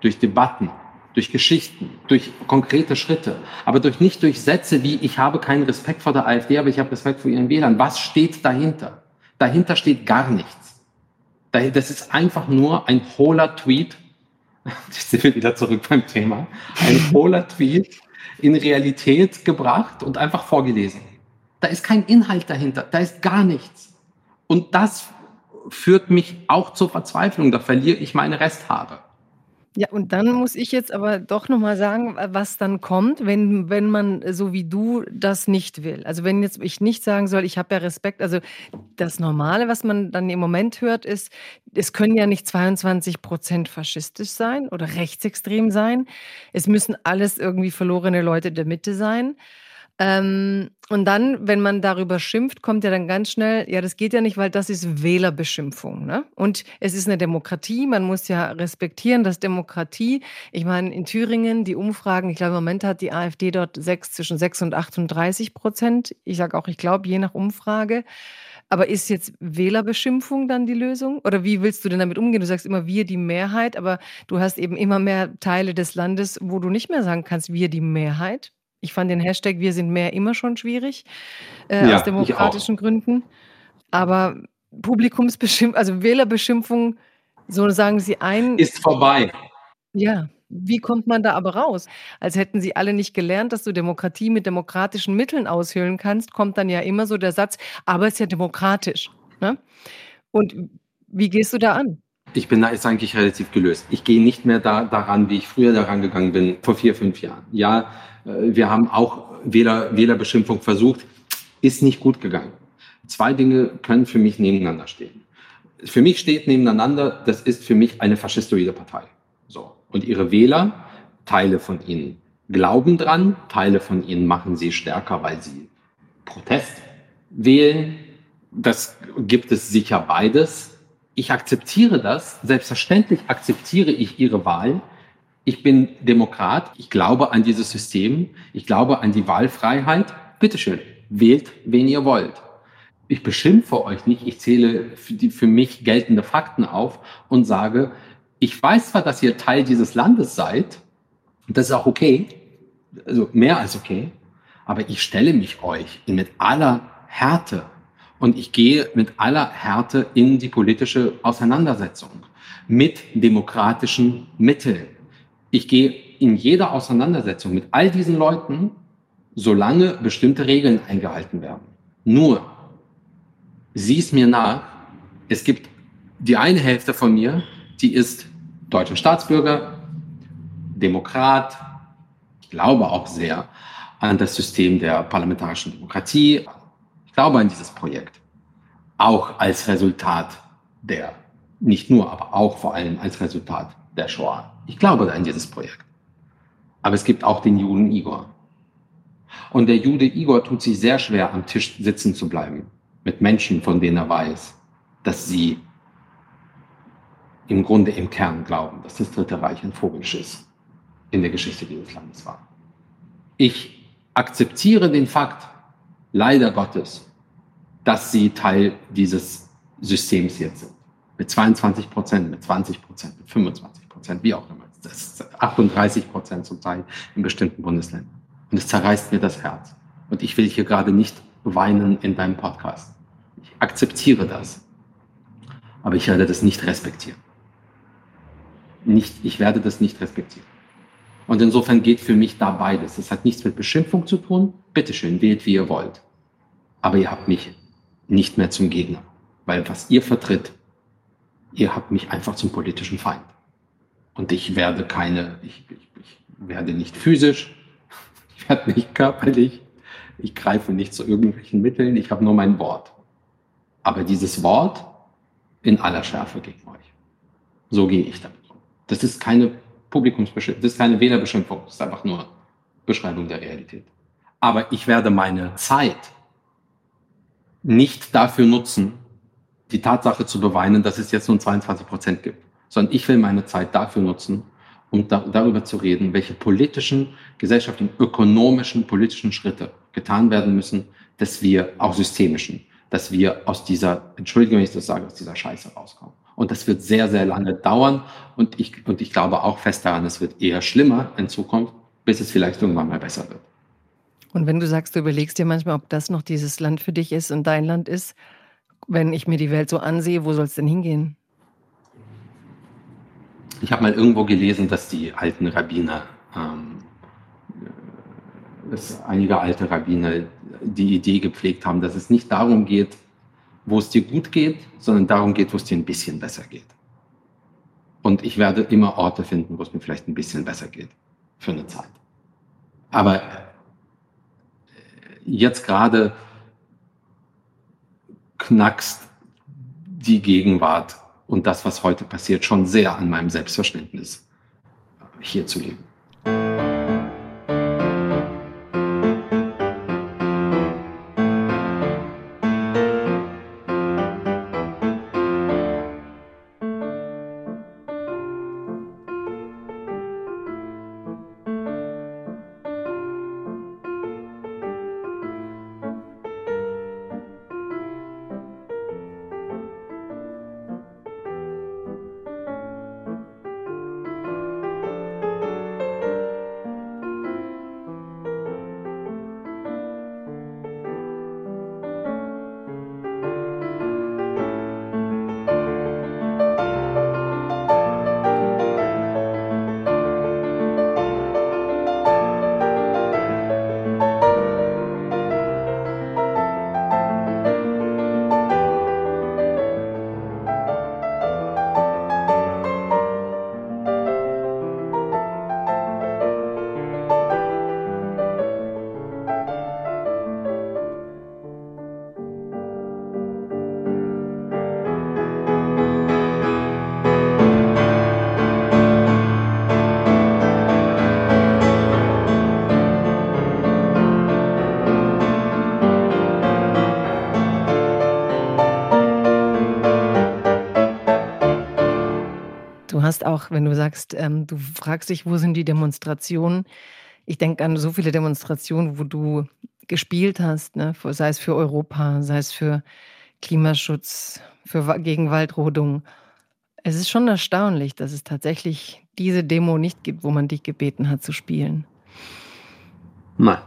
durch Debatten, durch Geschichten, durch konkrete Schritte, aber durch nicht durch Sätze wie ich habe keinen Respekt vor der AfD, aber ich habe Respekt vor ihren Wählern. Was steht dahinter? Dahinter steht gar nichts. Das ist einfach nur ein hohler Tweet. (laughs) Jetzt sind wir wieder zurück beim Thema. Ein hohler Tweet in Realität gebracht und einfach vorgelesen. Da ist kein Inhalt dahinter. Da ist gar nichts. Und das führt mich auch zur Verzweiflung. Da verliere ich meine Resthabe. Ja, und dann muss ich jetzt aber doch noch mal sagen, was dann kommt, wenn wenn man so wie du das nicht will. Also, wenn jetzt ich nicht sagen soll: „Ich habe ja Respekt“ also, das Normale, was man dann im Moment hört, ist, es können ja nicht 22% faschistisch sein oder rechtsextrem sein. Es müssen alles irgendwie verlorene Leute der Mitte sein. Ähm, und dann, wenn man darüber schimpft, kommt ja dann ganz schnell, ja, das geht ja nicht, weil das ist Wählerbeschimpfung. Ne? Und es ist eine Demokratie, man muss ja respektieren, dass Demokratie, ich meine, in Thüringen, die Umfragen, ich glaube, im Moment hat die AfD dort sechs, zwischen 6 und 38 Prozent. Ich sage auch, ich glaube, je nach Umfrage. Aber ist jetzt Wählerbeschimpfung dann die Lösung? Oder wie willst du denn damit umgehen? Du sagst immer wir die Mehrheit, aber du hast eben immer mehr Teile des Landes, wo du nicht mehr sagen kannst, wir die Mehrheit. Ich fand den Hashtag Wir sind mehr immer schon schwierig, äh, ja, aus demokratischen Gründen. Aber Publikumsbeschimpfung, also Wählerbeschimpfung, so sagen sie ein. Ist vorbei. Ja, wie kommt man da aber raus? Als hätten sie alle nicht gelernt, dass du Demokratie mit demokratischen Mitteln aushöhlen kannst, kommt dann ja immer so der Satz, aber es ist ja demokratisch. Ne? Und wie gehst du da an? Ich bin da jetzt eigentlich relativ gelöst. Ich gehe nicht mehr da, daran, wie ich früher daran gegangen bin, vor vier, fünf Jahren. Ja, wir haben auch Wähler, Wählerbeschimpfung versucht, ist nicht gut gegangen. Zwei Dinge können für mich nebeneinander stehen. Für mich steht nebeneinander, das ist für mich eine faschistoide Partei. So. Und ihre Wähler, Teile von ihnen glauben dran, Teile von ihnen machen sie stärker, weil sie Protest wählen. Das gibt es sicher beides. Ich akzeptiere das. Selbstverständlich akzeptiere ich ihre Wahl. Ich bin Demokrat. Ich glaube an dieses System. Ich glaube an die Wahlfreiheit. Bitteschön, wählt, wen ihr wollt. Ich beschimpfe euch nicht. Ich zähle für, die, für mich geltende Fakten auf und sage, ich weiß zwar, dass ihr Teil dieses Landes seid. Und das ist auch okay. Also mehr als okay. Aber ich stelle mich euch mit aller Härte und ich gehe mit aller Härte in die politische Auseinandersetzung mit demokratischen Mitteln. Ich gehe in jeder Auseinandersetzung mit all diesen Leuten, solange bestimmte Regeln eingehalten werden. Nur, sieh es mir nach, es gibt die eine Hälfte von mir, die ist deutscher Staatsbürger, Demokrat, ich glaube auch sehr an das System der parlamentarischen Demokratie. Ich glaube an dieses Projekt. Auch als Resultat der, nicht nur, aber auch vor allem als Resultat der Shoah. Ich glaube an dieses Projekt. Aber es gibt auch den Juden Igor. Und der Jude Igor tut sich sehr schwer, am Tisch sitzen zu bleiben mit Menschen, von denen er weiß, dass sie im Grunde im Kern glauben, dass das Dritte Reich ein Vogelschiss in der Geschichte dieses Landes war. Ich akzeptiere den Fakt, leider Gottes, dass sie Teil dieses Systems jetzt sind. Mit 22 Prozent, mit 20 Prozent, mit 25 Prozent, wie auch immer. Das ist 38 Prozent zum Teil in bestimmten Bundesländern. Und es zerreißt mir das Herz. Und ich will hier gerade nicht weinen in deinem Podcast. Ich akzeptiere das. Aber ich werde das nicht respektieren. Nicht, ich werde das nicht respektieren. Und insofern geht für mich da beides. Das hat nichts mit Beschimpfung zu tun. Bitteschön, wählt wie ihr wollt. Aber ihr habt mich nicht mehr zum Gegner. Weil was ihr vertritt, ihr habt mich einfach zum politischen Feind. Und ich werde keine, ich, ich, ich werde nicht physisch, (laughs) ich werde nicht körperlich, ich greife nicht zu irgendwelchen Mitteln, ich habe nur mein Wort. Aber dieses Wort in aller Schärfe gegen euch. So gehe ich damit um. Das ist keine Publikumsbeschimpfung. Das ist keine Wählerbeschimpfung, das ist einfach nur Beschreibung der Realität. Aber ich werde meine Zeit nicht dafür nutzen, die Tatsache zu beweinen, dass es jetzt nur 22 Prozent gibt, sondern ich will meine Zeit dafür nutzen, um da, darüber zu reden, welche politischen, gesellschaftlichen, ökonomischen, politischen Schritte getan werden müssen, dass wir auch systemischen, dass wir aus dieser, Entschuldigung, wenn ich das sage, aus dieser Scheiße rauskommen. Und das wird sehr, sehr lange dauern. Und ich, und ich glaube auch fest daran, es wird eher schlimmer in Zukunft, bis es vielleicht irgendwann mal besser wird. Und wenn du sagst, du überlegst dir manchmal, ob das noch dieses Land für dich ist und dein Land ist, wenn ich mir die Welt so ansehe, wo soll es denn hingehen? Ich habe mal irgendwo gelesen, dass die alten Rabbiner, ähm, dass einige alte Rabbiner die Idee gepflegt haben, dass es nicht darum geht, wo es dir gut geht, sondern darum geht, wo es dir ein bisschen besser geht. Und ich werde immer Orte finden, wo es mir vielleicht ein bisschen besser geht für eine Zeit. Aber äh, jetzt gerade knackst die Gegenwart und das, was heute passiert, schon sehr an meinem Selbstverständnis, hier zu leben. Hast auch, wenn du sagst, ähm, du fragst dich, wo sind die Demonstrationen? Ich denke an so viele Demonstrationen, wo du gespielt hast, ne? sei es für Europa, sei es für Klimaschutz, für gegen Waldrodung. Es ist schon erstaunlich, dass es tatsächlich diese Demo nicht gibt, wo man dich gebeten hat zu spielen. Nein.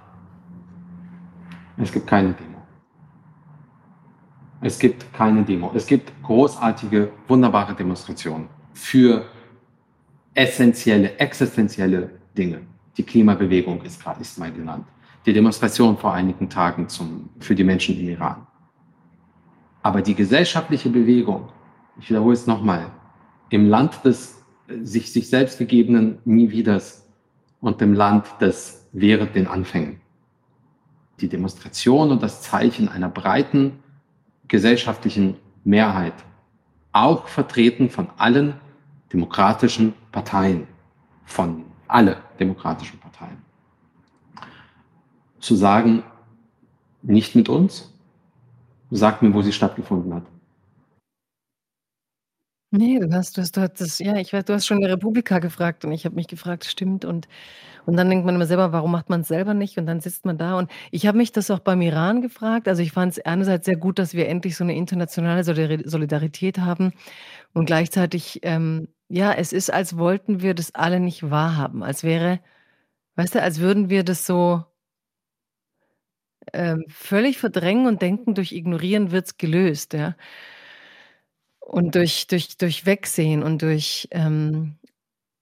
Es gibt keine Demo. Es gibt keine Demo. Es gibt großartige, wunderbare Demonstrationen für essentielle, existenzielle Dinge. Die Klimabewegung ist gerade ist mal genannt. Die Demonstration vor einigen Tagen zum, für die Menschen im Iran. Aber die gesellschaftliche Bewegung, ich wiederhole es nochmal, im Land des sich, sich selbst gegebenen Nie Wieders und dem Land des während den Anfängen. Die Demonstration und das Zeichen einer breiten gesellschaftlichen Mehrheit, auch vertreten von allen demokratischen Parteien, von alle demokratischen Parteien. Zu sagen, nicht mit uns, sagt mir, wo sie stattgefunden hat. Nee, du hast du hast du hattest ja, ich weiß, du hast schon der Republika gefragt und ich habe mich gefragt, stimmt und und dann denkt man immer selber, warum macht man es selber nicht? Und dann sitzt man da und ich habe mich das auch beim Iran gefragt. Also, ich fand es einerseits sehr gut, dass wir endlich so eine internationale Solidarität haben und gleichzeitig, ähm, ja, es ist, als wollten wir das alle nicht wahrhaben, als wäre weißt du, als würden wir das so ähm, völlig verdrängen und denken, durch Ignorieren wird es gelöst, ja. Und durch durch durch Wegsehen und durch, ähm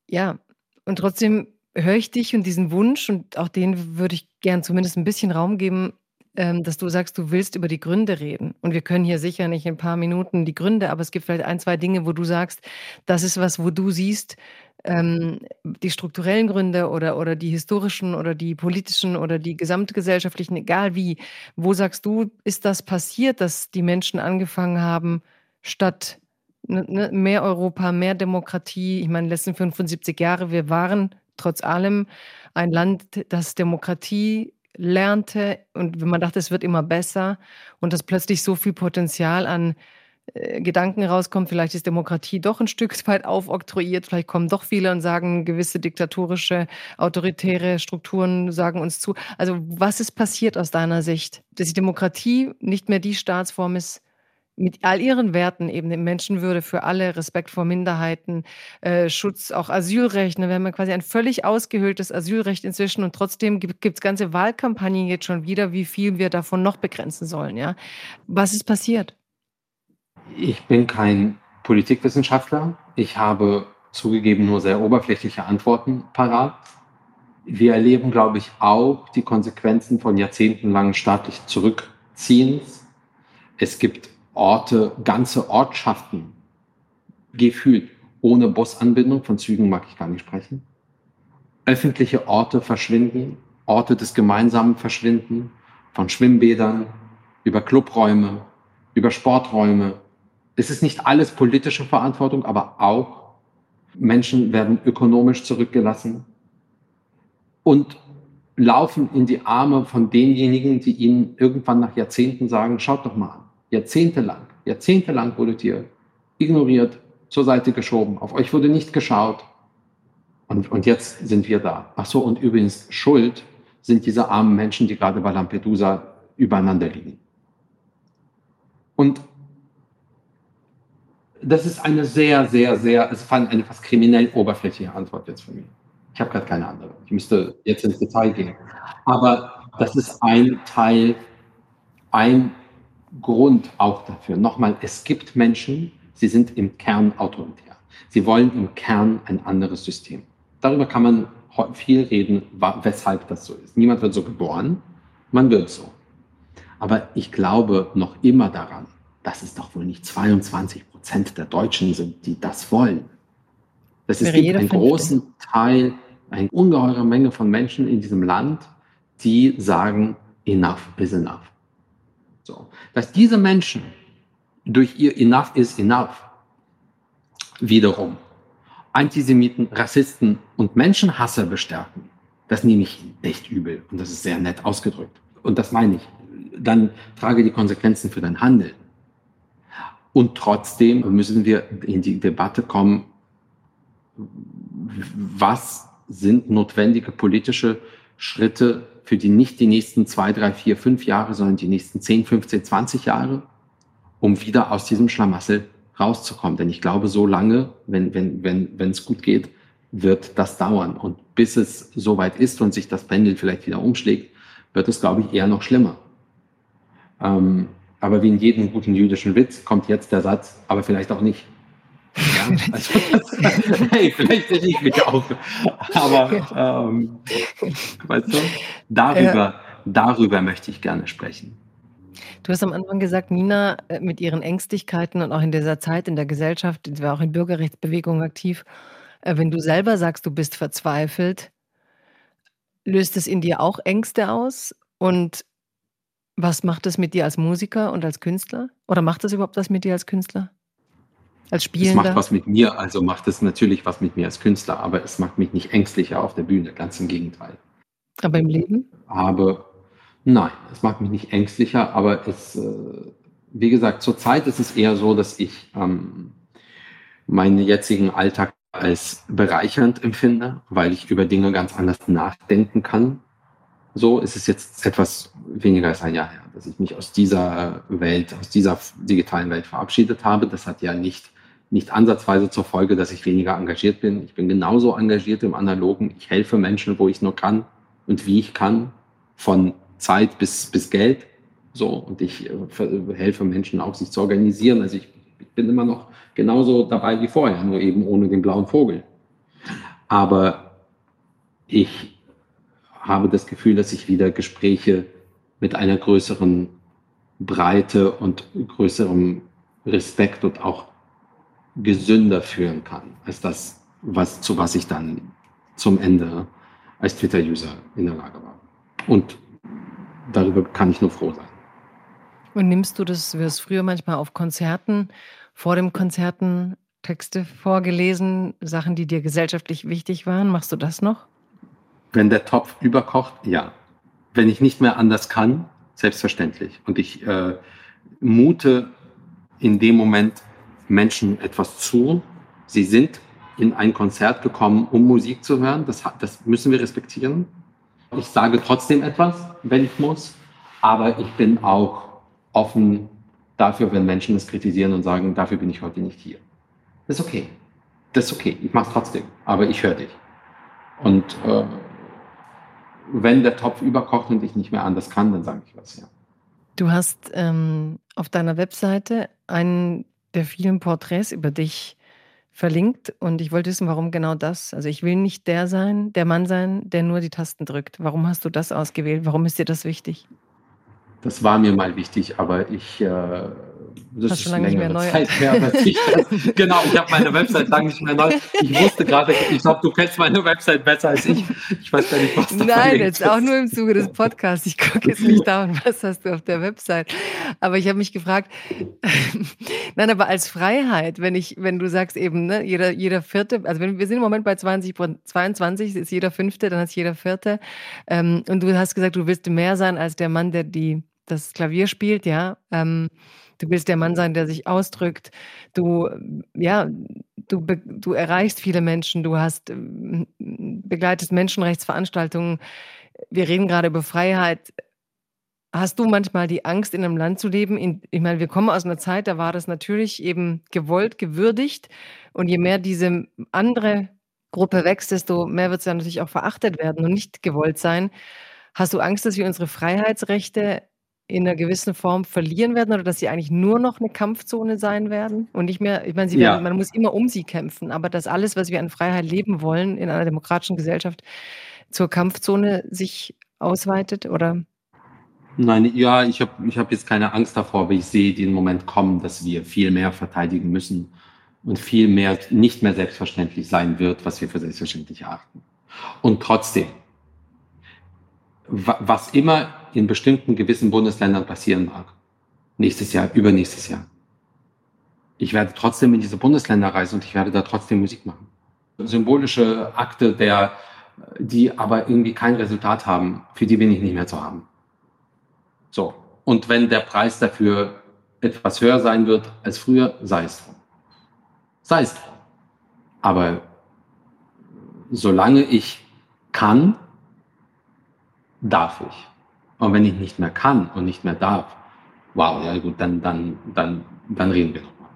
ja, und trotzdem höre ich dich und diesen Wunsch und auch den würde ich gern zumindest ein bisschen Raum geben, ähm, dass du sagst, du willst über die Gründe reden. Und wir können hier sicher nicht in ein paar Minuten die Gründe, aber es gibt vielleicht ein, zwei Dinge, wo du sagst, das ist was, wo du siehst, ähm, die strukturellen Gründe oder oder die historischen oder die politischen oder die gesamtgesellschaftlichen, egal wie. Wo sagst du, ist das passiert, dass die Menschen angefangen haben statt ne, ne, mehr Europa, mehr Demokratie. Ich meine, letzten 75 Jahre, wir waren trotz allem ein Land, das Demokratie lernte und man dachte, es wird immer besser und dass plötzlich so viel Potenzial an äh, Gedanken rauskommt, vielleicht ist Demokratie doch ein Stück (laughs) weit aufoktroyiert, vielleicht kommen doch viele und sagen, gewisse diktatorische, autoritäre Strukturen sagen uns zu. Also was ist passiert aus deiner Sicht, dass die Demokratie nicht mehr die Staatsform ist, mit all ihren Werten, eben der Menschenwürde für alle, Respekt vor Minderheiten, äh, Schutz, auch Asylrecht. Ne? Wir haben ja quasi ein völlig ausgehöhltes Asylrecht inzwischen und trotzdem gibt es ganze Wahlkampagnen jetzt schon wieder, wie viel wir davon noch begrenzen sollen. Ja? Was ist passiert? Ich bin kein Politikwissenschaftler. Ich habe zugegeben nur sehr oberflächliche Antworten parat. Wir erleben, glaube ich, auch die Konsequenzen von jahrzehntelangen staatlichen Zurückziehens. Es gibt Orte, ganze Ortschaften gefühlt ohne Busanbindung, von Zügen mag ich gar nicht sprechen. Öffentliche Orte verschwinden, Orte des Gemeinsamen verschwinden, von Schwimmbädern über Clubräume, über Sporträume. Es ist nicht alles politische Verantwortung, aber auch Menschen werden ökonomisch zurückgelassen und laufen in die Arme von denjenigen, die ihnen irgendwann nach Jahrzehnten sagen, schaut doch mal an Jahrzehntelang, jahrzehntelang wurdet ihr ignoriert, zur Seite geschoben, auf euch wurde nicht geschaut. Und, und jetzt sind wir da. Ach so, und übrigens, Schuld sind diese armen Menschen, die gerade bei Lampedusa übereinander liegen. Und das ist eine sehr, sehr, sehr, es fand eine fast kriminell oberflächliche Antwort jetzt von mir. Ich habe gerade keine andere. Ich müsste jetzt ins Detail gehen. Aber das ist ein Teil, ein Grund auch dafür. Nochmal, es gibt Menschen, sie sind im Kern autoritär. Sie wollen im Kern ein anderes System. Darüber kann man viel reden, weshalb das so ist. Niemand wird so geboren, man wird so. Aber ich glaube noch immer daran, dass es doch wohl nicht 22 Prozent der Deutschen sind, die das wollen. Dass es gibt einen großen Teil, eine ungeheure Menge von Menschen in diesem Land, die sagen, enough is enough. So. Dass diese Menschen durch ihr Enough is Enough wiederum Antisemiten, Rassisten und Menschenhasser bestärken, das nehme ich echt übel und das ist sehr nett ausgedrückt. Und das meine ich. Dann trage die Konsequenzen für dein Handeln. Und trotzdem müssen wir in die Debatte kommen, was sind notwendige politische Schritte für die nicht die nächsten zwei, drei, vier, fünf Jahre, sondern die nächsten 10, 15, 20 Jahre, um wieder aus diesem Schlamassel rauszukommen. Denn ich glaube, so lange, wenn wenn wenn wenn es gut geht, wird das dauern. Und bis es soweit ist und sich das Pendel vielleicht wieder umschlägt, wird es, glaube ich, eher noch schlimmer. Ähm, aber wie in jedem guten jüdischen Witz kommt jetzt der Satz, aber vielleicht auch nicht. Ja, also (laughs) hey, vielleicht sehe ich mich auch. Aber ähm, weißt du, darüber, ja. darüber möchte ich gerne sprechen. Du hast am Anfang gesagt, Nina äh, mit ihren Ängstlichkeiten und auch in dieser Zeit in der Gesellschaft, sie war auch in Bürgerrechtsbewegungen aktiv. Äh, wenn du selber sagst, du bist verzweifelt, löst es in dir auch Ängste aus? Und was macht es mit dir als Musiker und als Künstler? Oder macht es überhaupt was mit dir als Künstler? Als Spielender? Es macht was mit mir, also macht es natürlich was mit mir als Künstler, aber es macht mich nicht ängstlicher auf der Bühne, ganz im Gegenteil. Aber im Leben? Aber nein, es macht mich nicht ängstlicher, aber es, äh, wie gesagt, zurzeit ist es eher so, dass ich ähm, meinen jetzigen Alltag als bereichernd empfinde, weil ich über Dinge ganz anders nachdenken kann. So ist es jetzt etwas weniger als ein Jahr her, dass ich mich aus dieser Welt, aus dieser digitalen Welt verabschiedet habe. Das hat ja nicht, nicht ansatzweise zur Folge, dass ich weniger engagiert bin. Ich bin genauso engagiert im Analogen. Ich helfe Menschen, wo ich nur kann und wie ich kann, von Zeit bis, bis Geld. So, und ich äh, helfe Menschen auch, sich zu organisieren. Also ich, ich bin immer noch genauso dabei wie vorher, nur eben ohne den blauen Vogel. Aber ich habe das Gefühl, dass ich wieder Gespräche mit einer größeren Breite und größerem Respekt und auch gesünder führen kann, als das, was, zu was ich dann zum Ende als Twitter-User in der Lage war. Und darüber kann ich nur froh sein. Und nimmst du das, wie es früher manchmal auf Konzerten vor dem Konzerten Texte vorgelesen, Sachen, die dir gesellschaftlich wichtig waren. Machst du das noch? Wenn der Topf überkocht, ja. Wenn ich nicht mehr anders kann, selbstverständlich. Und ich äh, mute in dem Moment Menschen etwas zu. Sie sind in ein Konzert gekommen, um Musik zu hören. Das, das müssen wir respektieren. Ich sage trotzdem etwas, wenn ich muss. Aber ich bin auch offen dafür, wenn Menschen es kritisieren und sagen, dafür bin ich heute nicht hier. Das ist okay. Das ist okay. Ich mache es trotzdem. Aber ich höre dich. Und äh, wenn der Topf überkocht und ich nicht mehr anders kann, dann sage ich was, ja. Du hast ähm, auf deiner Webseite einen der vielen Porträts über dich verlinkt und ich wollte wissen, warum genau das? Also ich will nicht der sein, der Mann sein, der nur die Tasten drückt. Warum hast du das ausgewählt? Warum ist dir das wichtig? Das war mir mal wichtig, aber ich äh, das Hast ist lange längere nicht mehr Zeit her, ich (laughs) das, genau, ich habe meine Website lange nicht mehr neu. Ich wusste gerade, ich glaube, du kennst meine Website besser als ich. Ich weiß gar nicht, was da Nein, jetzt auch nur im Zuge des Podcasts. Ich gucke jetzt nicht da und was hast du auf der Website. Aber ich habe mich gefragt, (laughs) nein, aber als Freiheit, wenn ich, wenn du sagst eben, ne, jeder, jeder vierte, also wenn, wir sind im Moment bei 20, 22, ist jeder fünfte, dann ist jeder vierte. Ähm, und du hast gesagt, du willst mehr sein als der Mann, der die das Klavier spielt, ja. Ähm, du willst der Mann sein, der sich ausdrückt. Du, ja, du, du erreichst viele Menschen. Du hast ähm, begleitest Menschenrechtsveranstaltungen. Wir reden gerade über Freiheit. Hast du manchmal die Angst, in einem Land zu leben? In, ich meine, wir kommen aus einer Zeit, da war das natürlich eben gewollt, gewürdigt. Und je mehr diese andere Gruppe wächst, desto mehr wird es ja natürlich auch verachtet werden und nicht gewollt sein. Hast du Angst, dass wir unsere Freiheitsrechte in einer gewissen Form verlieren werden oder dass sie eigentlich nur noch eine Kampfzone sein werden und nicht mehr, ich meine, sie werden, man muss immer um sie kämpfen, aber dass alles, was wir an Freiheit leben wollen in einer demokratischen Gesellschaft, zur Kampfzone sich ausweitet oder? Nein, ja, ich habe ich hab jetzt keine Angst davor, aber ich sehe den Moment kommen, dass wir viel mehr verteidigen müssen und viel mehr nicht mehr selbstverständlich sein wird, was wir für selbstverständlich erachten. Und trotzdem, was immer in bestimmten gewissen Bundesländern passieren mag. Nächstes Jahr, übernächstes Jahr. Ich werde trotzdem in diese Bundesländer reisen und ich werde da trotzdem Musik machen. Symbolische Akte, der, die aber irgendwie kein Resultat haben, für die bin ich nicht mehr zu haben. So. Und wenn der Preis dafür etwas höher sein wird als früher, sei es drum. Sei es drum. Aber solange ich kann, darf ich. Und wenn ich nicht mehr kann und nicht mehr darf, wow, ja gut, dann, dann, dann, dann reden wir nochmal.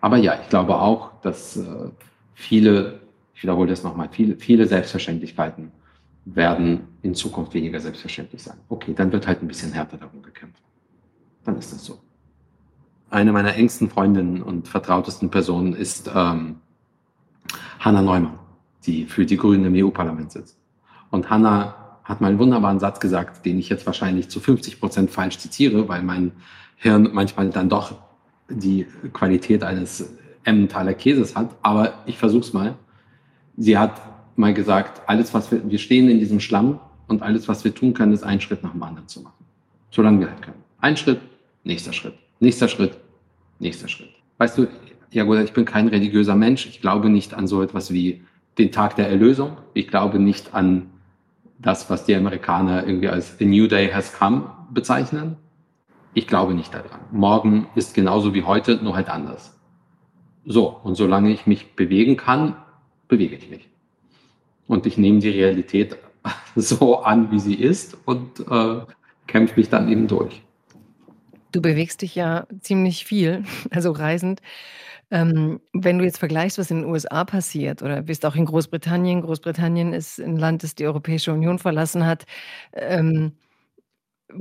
Aber ja, ich glaube auch, dass äh, viele, ich wiederhole das nochmal, viele, viele Selbstverständlichkeiten werden in Zukunft weniger selbstverständlich sein. Okay, dann wird halt ein bisschen härter darum gekämpft. Dann ist das so. Eine meiner engsten Freundinnen und vertrautesten Personen ist ähm, Hanna Neumann, die für die Grünen im EU-Parlament sitzt. Und Hanna hat mal einen wunderbaren Satz gesagt, den ich jetzt wahrscheinlich zu 50 Prozent falsch zitiere, weil mein Hirn manchmal dann doch die Qualität eines Emmentaler Käses hat. Aber ich versuche es mal. Sie hat mal gesagt, alles, was wir, wir stehen in diesem Schlamm und alles, was wir tun können, ist einen Schritt nach dem anderen zu machen. Solange wir halt können. Ein Schritt, nächster Schritt, nächster Schritt, nächster Schritt. Weißt du, ja gut, ich bin kein religiöser Mensch. Ich glaube nicht an so etwas wie den Tag der Erlösung. Ich glaube nicht an das, was die Amerikaner irgendwie als A New Day has come bezeichnen. Ich glaube nicht daran. Morgen ist genauso wie heute, nur halt anders. So, und solange ich mich bewegen kann, bewege ich mich. Und ich nehme die Realität (laughs) so an, wie sie ist und äh, kämpfe mich dann eben durch. Du bewegst dich ja ziemlich viel, (laughs) also reisend. Ähm, wenn du jetzt vergleichst, was in den USA passiert oder bist auch in Großbritannien, Großbritannien ist ein Land, das die Europäische Union verlassen hat. Ähm,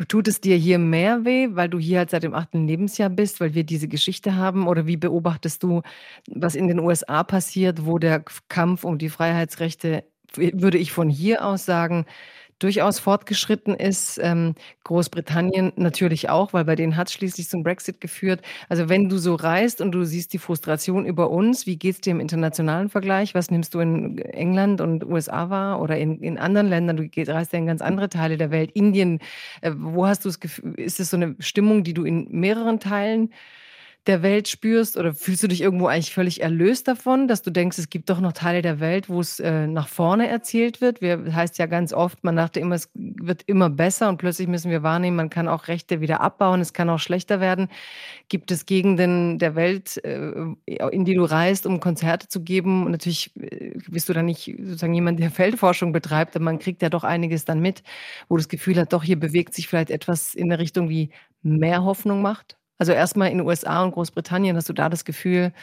tut es dir hier mehr weh, weil du hier halt seit dem achten Lebensjahr bist, weil wir diese Geschichte haben? Oder wie beobachtest du, was in den USA passiert, wo der Kampf um die Freiheitsrechte, würde ich von hier aus sagen, durchaus fortgeschritten ist. Ähm, Großbritannien natürlich auch, weil bei denen hat es schließlich zum Brexit geführt. Also wenn du so reist und du siehst die Frustration über uns, wie geht es dir im internationalen Vergleich? Was nimmst du in England und USA wahr oder in, in anderen Ländern? Du reist ja in ganz andere Teile der Welt. Indien, äh, wo hast du es Gefühl, ist es so eine Stimmung, die du in mehreren Teilen der Welt spürst oder fühlst du dich irgendwo eigentlich völlig erlöst davon, dass du denkst, es gibt doch noch Teile der Welt, wo es äh, nach vorne erzählt wird? Wir, heißt ja ganz oft, man dachte immer, es wird immer besser und plötzlich müssen wir wahrnehmen, man kann auch Rechte wieder abbauen, es kann auch schlechter werden. Gibt es Gegenden der Welt, äh, in die du reist, um Konzerte zu geben? Und natürlich äh, bist du da nicht sozusagen jemand, der Feldforschung betreibt, aber man kriegt ja doch einiges dann mit, wo das Gefühl hat, doch hier bewegt sich vielleicht etwas in der Richtung, wie mehr Hoffnung macht? Also erstmal in den USA und Großbritannien hast du da das Gefühl,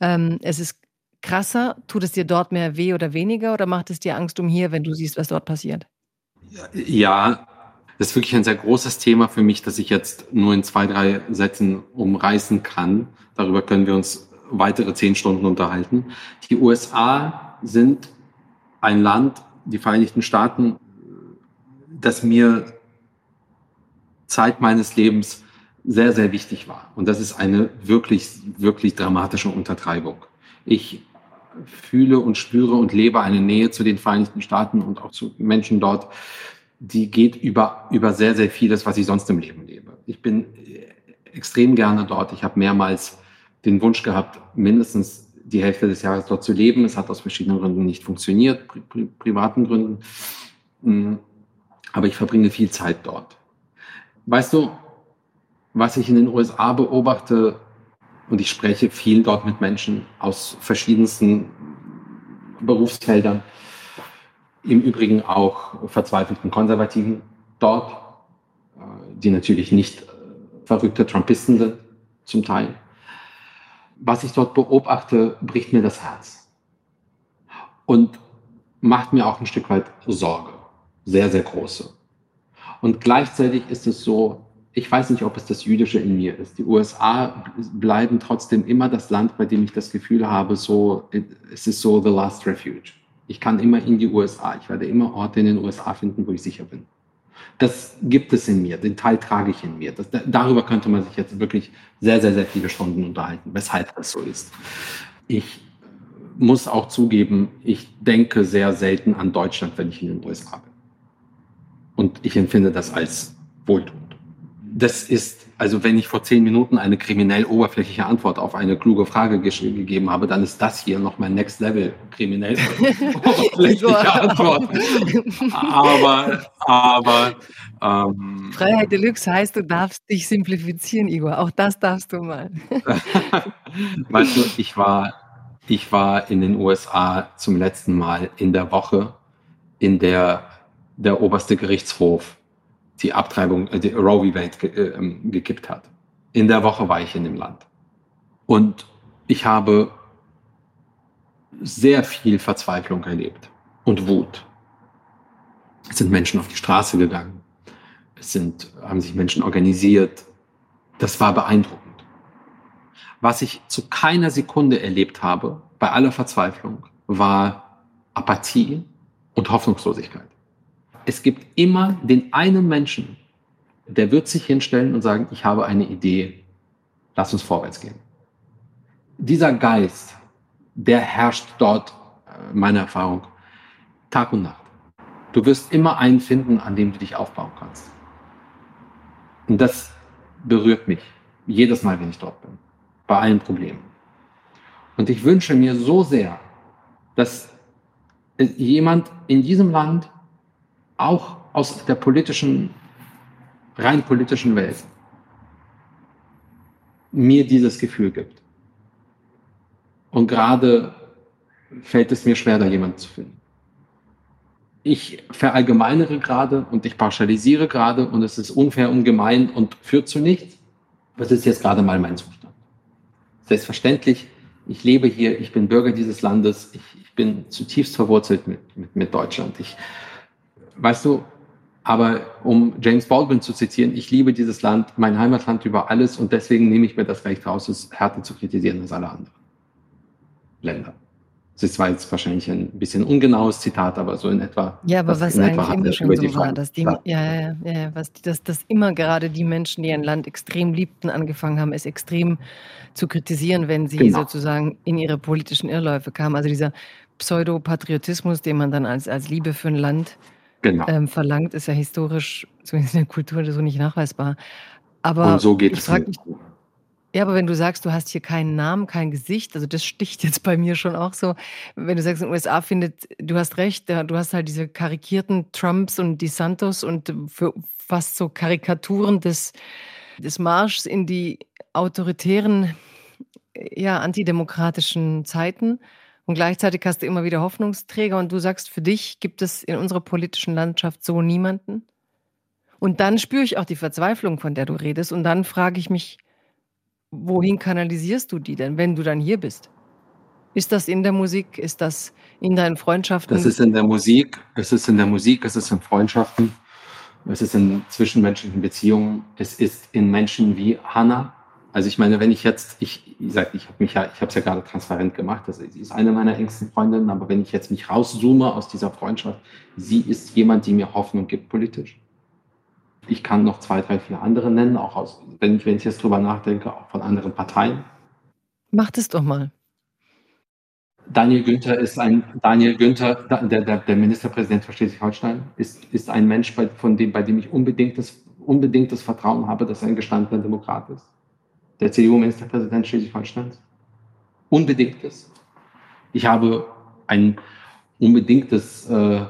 ähm, es ist krasser. Tut es dir dort mehr weh oder weniger oder macht es dir Angst um hier, wenn du siehst, was dort passiert? Ja, das ist wirklich ein sehr großes Thema für mich, das ich jetzt nur in zwei, drei Sätzen umreißen kann. Darüber können wir uns weitere zehn Stunden unterhalten. Die USA sind ein Land, die Vereinigten Staaten, das mir Zeit meines Lebens sehr, sehr wichtig war. Und das ist eine wirklich, wirklich dramatische Untertreibung. Ich fühle und spüre und lebe eine Nähe zu den Vereinigten Staaten und auch zu Menschen dort, die geht über, über sehr, sehr vieles, was ich sonst im Leben lebe. Ich bin extrem gerne dort. Ich habe mehrmals den Wunsch gehabt, mindestens die Hälfte des Jahres dort zu leben. Es hat aus verschiedenen Gründen nicht funktioniert, pri pri privaten Gründen. Mm, aber ich verbringe viel Zeit dort. Weißt du, was ich in den USA beobachte, und ich spreche viel dort mit Menschen aus verschiedensten Berufsfeldern, im Übrigen auch verzweifelten Konservativen dort, äh, die natürlich nicht äh, verrückte Trumpisten sind, zum Teil. Was ich dort beobachte, bricht mir das Herz und macht mir auch ein Stück weit Sorge, sehr, sehr große. Und gleichzeitig ist es so, ich weiß nicht, ob es das Jüdische in mir ist. Die USA bleiben trotzdem immer das Land, bei dem ich das Gefühl habe, so, es ist so the last refuge. Ich kann immer in die USA. Ich werde immer Orte in den USA finden, wo ich sicher bin. Das gibt es in mir. Den Teil trage ich in mir. Das, darüber könnte man sich jetzt wirklich sehr, sehr, sehr viele Stunden unterhalten, weshalb das so ist. Ich muss auch zugeben, ich denke sehr selten an Deutschland, wenn ich in den USA bin. Und ich empfinde das als Wohltun das ist, also wenn ich vor zehn Minuten eine kriminell oberflächliche Antwort auf eine kluge Frage gegeben habe, dann ist das hier noch mein Next Level kriminell (laughs) oberflächliche Antwort. aber, aber ähm, Freiheit Deluxe heißt, du darfst dich simplifizieren, Igor. Auch das darfst du mal. (laughs) weißt du, ich war, ich war in den USA zum letzten Mal in der Woche, in der der oberste Gerichtshof die Abtreibung, äh, die Roe v. Wade ge, äh, ähm, gekippt hat. In der Woche war ich in dem Land. Und ich habe sehr viel Verzweiflung erlebt und Wut. Es sind Menschen auf die Straße gegangen. Es sind, haben sich Menschen organisiert. Das war beeindruckend. Was ich zu keiner Sekunde erlebt habe, bei aller Verzweiflung, war Apathie und Hoffnungslosigkeit. Es gibt immer den einen Menschen, der wird sich hinstellen und sagen, ich habe eine Idee, lass uns vorwärts gehen. Dieser Geist, der herrscht dort, äh, meiner Erfahrung, Tag und Nacht. Du wirst immer einen finden, an dem du dich aufbauen kannst. Und das berührt mich jedes Mal, wenn ich dort bin, bei allen Problemen. Und ich wünsche mir so sehr, dass jemand in diesem Land auch aus der politischen, rein politischen Welt mir dieses Gefühl gibt. Und gerade fällt es mir schwer, da jemanden zu finden. Ich verallgemeinere gerade und ich pauschalisiere gerade und es ist unfair und gemein und führt zu nichts. Was ist jetzt gerade mal mein Zustand? Selbstverständlich, ich lebe hier, ich bin Bürger dieses Landes, ich, ich bin zutiefst verwurzelt mit, mit, mit Deutschland. Ich, weißt du, aber um James Baldwin zu zitieren, ich liebe dieses Land, mein Heimatland über alles und deswegen nehme ich mir das Recht raus, es härter zu kritisieren als alle anderen. Länder. Das ist zwar jetzt wahrscheinlich ein bisschen ungenaues Zitat, aber so in etwa. Ja, aber was eigentlich immer schon so war, dass die, ja, ja, ja, was, dass, dass immer gerade die Menschen, die ein Land extrem liebten, angefangen haben, es extrem zu kritisieren, wenn sie genau. sozusagen in ihre politischen Irrläufe kamen. Also dieser Pseudopatriotismus, den man dann als, als Liebe für ein Land genau. ähm, verlangt, ist ja historisch, zumindest in der Kultur, so nicht nachweisbar. Aber Und so geht es. Mich, ja, aber wenn du sagst, du hast hier keinen Namen, kein Gesicht, also das sticht jetzt bei mir schon auch so. Wenn du sagst, in den USA findet, du hast recht, du hast halt diese karikierten Trumps und die Santos und für fast so Karikaturen des, des Marschs in die autoritären, ja, antidemokratischen Zeiten. Und gleichzeitig hast du immer wieder Hoffnungsträger und du sagst, für dich gibt es in unserer politischen Landschaft so niemanden. Und dann spüre ich auch die Verzweiflung, von der du redest. Und dann frage ich mich, wohin kanalisierst du die denn, wenn du dann hier bist? Ist das in der Musik? Ist das in deinen Freundschaften? Das ist in der Musik, es ist in der Musik, es ist in Freundschaften, es ist in zwischenmenschlichen Beziehungen, es ist in Menschen wie Hannah. Also ich meine, wenn ich jetzt, ich, ich sag, ich habe mich ja, ich habe es ja gerade transparent gemacht, das ist eine meiner engsten Freundinnen, aber wenn ich jetzt mich rauszoome aus dieser Freundschaft, sie ist jemand, die mir Hoffnung gibt politisch. Ich kann noch zwei, drei, vier andere nennen, auch aus, wenn ich, wenn ich jetzt drüber nachdenke, auch von anderen Parteien. Macht es doch mal. Daniel Günther ist ein, Daniel Günther, der, der, der Ministerpräsident von Schleswig-Holstein, ist, ist ein Mensch, bei, von dem, bei dem ich unbedingtes, unbedingtes Vertrauen habe, dass er ein gestandener Demokrat ist. Der CDU-Ministerpräsident Schleswig-Holsteins. Unbedingtes. Ich habe ein unbedingtes äh,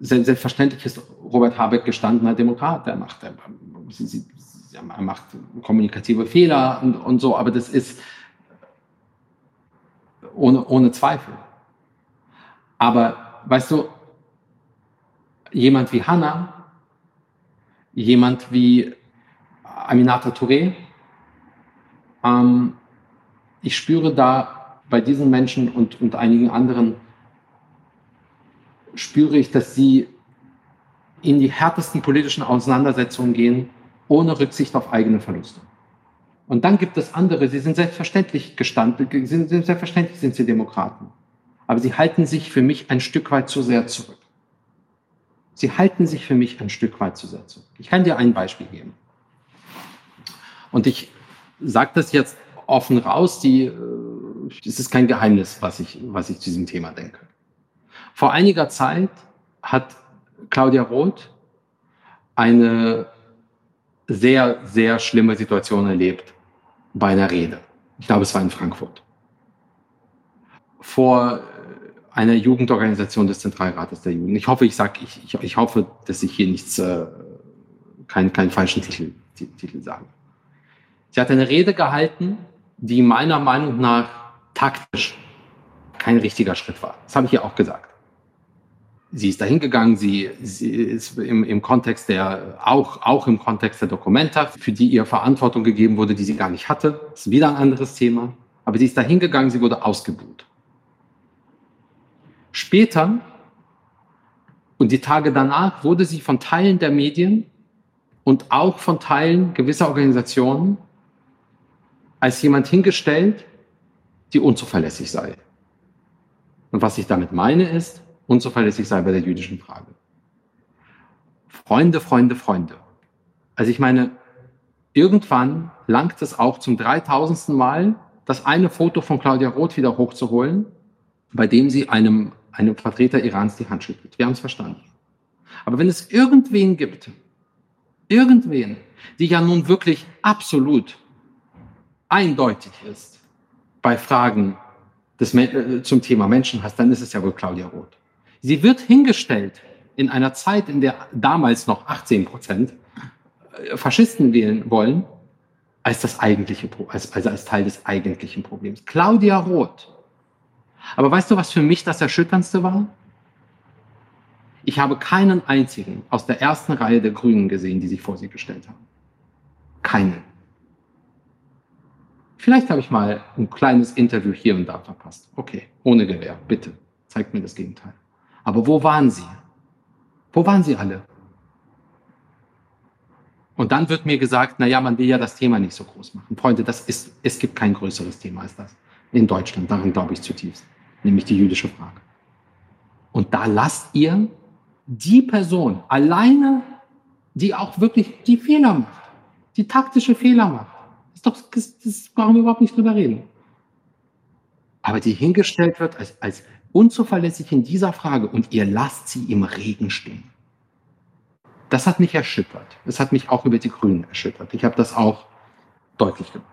selbstverständlich ist Robert Habeck gestandener Demokrat. Er macht, er, er macht kommunikative Fehler und, und so, aber das ist ohne, ohne Zweifel. Aber weißt du, jemand wie Hannah, jemand wie Aminata Touré, ähm, ich spüre da bei diesen Menschen und, und einigen anderen spüre ich, dass sie in die härtesten politischen Auseinandersetzungen gehen, ohne Rücksicht auf eigene Verluste. Und dann gibt es andere, sie sind selbstverständlich gestanden, sind, selbstverständlich sind sie Demokraten. Aber sie halten sich für mich ein Stück weit zu sehr zurück. Sie halten sich für mich ein Stück weit zu sehr zurück. Ich kann dir ein Beispiel geben. Und ich sage das jetzt offen raus, die, äh, es ist kein Geheimnis, was ich, was ich zu diesem Thema denke. Vor einiger Zeit hat Claudia Roth eine sehr, sehr schlimme Situation erlebt bei einer Rede. Ich glaube, es war in Frankfurt. Vor einer Jugendorganisation des Zentralrates der Jugend. Ich hoffe, ich ich, ich, ich, hoffe, dass ich hier nichts, äh, keinen, keinen falschen Titel, Titel sage. Sie hat eine Rede gehalten, die meiner Meinung nach taktisch kein richtiger Schritt war. Das habe ich ja auch gesagt. Sie ist dahin gegangen, sie, sie ist im, im Kontext der, auch, auch im Kontext der Dokumenta, für die ihr Verantwortung gegeben wurde, die sie gar nicht hatte. Das ist wieder ein anderes Thema. Aber sie ist dahin gegangen, sie wurde ausgebuht. Später und die Tage danach wurde sie von Teilen der Medien und auch von Teilen gewisser Organisationen als jemand hingestellt, die unzuverlässig sei. Und was ich damit meine ist, unzuverlässig sei bei der jüdischen Frage. Freunde, Freunde, Freunde. Also ich meine, irgendwann langt es auch zum 3000. Mal, das eine Foto von Claudia Roth wieder hochzuholen, bei dem sie einem, einem Vertreter Irans die Hand schüttelt. Wir haben es verstanden. Aber wenn es irgendwen gibt, irgendwen, die ja nun wirklich absolut eindeutig ist bei Fragen des, äh, zum Thema Menschenhass, dann ist es ja wohl Claudia Roth. Sie wird hingestellt in einer Zeit, in der damals noch 18 Prozent äh, Faschisten wählen wollen, als das eigentliche, als, also als Teil des eigentlichen Problems. Claudia Roth. Aber weißt du, was für mich das Erschütterndste war? Ich habe keinen einzigen aus der ersten Reihe der Grünen gesehen, die sich vor sie gestellt haben. Keinen. Vielleicht habe ich mal ein kleines Interview hier und da verpasst. Okay, ohne Gewehr, bitte, zeigt mir das Gegenteil. Aber wo waren sie? Wo waren sie alle? Und dann wird mir gesagt, na ja, man will ja das Thema nicht so groß machen. Freunde, das ist, es gibt kein größeres Thema als das in Deutschland. Daran glaube ich zutiefst. Nämlich die jüdische Frage. Und da lasst ihr die Person alleine, die auch wirklich die Fehler macht, die taktische Fehler macht. Das, ist doch, das, das brauchen wir überhaupt nicht drüber reden. Aber die hingestellt wird als, als unzuverlässig in dieser Frage und ihr lasst sie im Regen stehen. Das hat mich erschüttert. Es hat mich auch über die Grünen erschüttert. Ich habe das auch deutlich gemacht.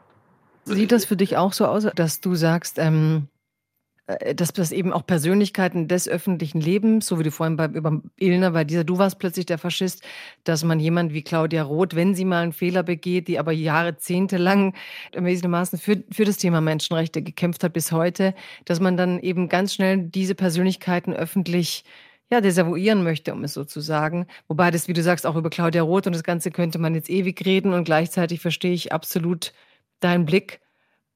Sieht das für dich auch so aus, dass du sagst, ähm, äh, dass das eben auch Persönlichkeiten des öffentlichen Lebens, so wie du vorhin bei, über Ilner, bei dieser, du warst plötzlich der Faschist, dass man jemand wie Claudia Roth, wenn sie mal einen Fehler begeht, die aber jahrzehntelang erwiesenermaßen für, für das Thema Menschenrechte gekämpft hat bis heute, dass man dann eben ganz schnell diese Persönlichkeiten öffentlich ja, desavouieren möchte, um es so zu sagen. Wobei das, wie du sagst, auch über Claudia Roth und das Ganze könnte man jetzt ewig reden und gleichzeitig verstehe ich absolut deinen Blick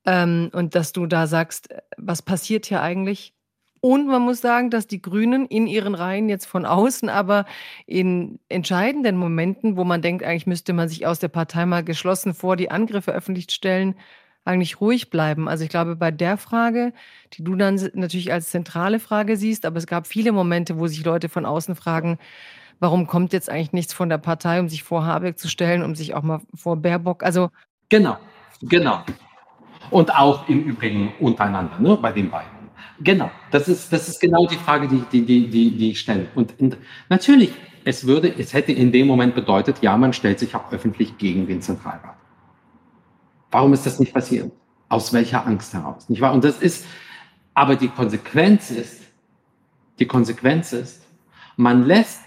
ähm, und dass du da sagst, äh, was passiert hier eigentlich? Und man muss sagen, dass die Grünen in ihren Reihen jetzt von außen, aber in entscheidenden Momenten, wo man denkt, eigentlich müsste man sich aus der Partei mal geschlossen vor die Angriffe öffentlich stellen, eigentlich ruhig bleiben. Also ich glaube, bei der Frage, die du dann natürlich als zentrale Frage siehst, aber es gab viele Momente, wo sich Leute von außen fragen, warum kommt jetzt eigentlich nichts von der Partei, um sich vor Habeck zu stellen, um sich auch mal vor Baerbock, also Genau, genau. Und auch im Übrigen untereinander, ne, bei den beiden. Genau, das ist, das ist genau die Frage, die, die, die, die, die ich stelle. Und, und natürlich, es würde, es hätte in dem Moment bedeutet, ja, man stellt sich auch öffentlich gegen den Zentralrat. Warum ist das nicht passiert? Aus welcher Angst heraus? Nicht wahr? Und das ist, aber die Konsequenz ist, die Konsequenz ist, man lässt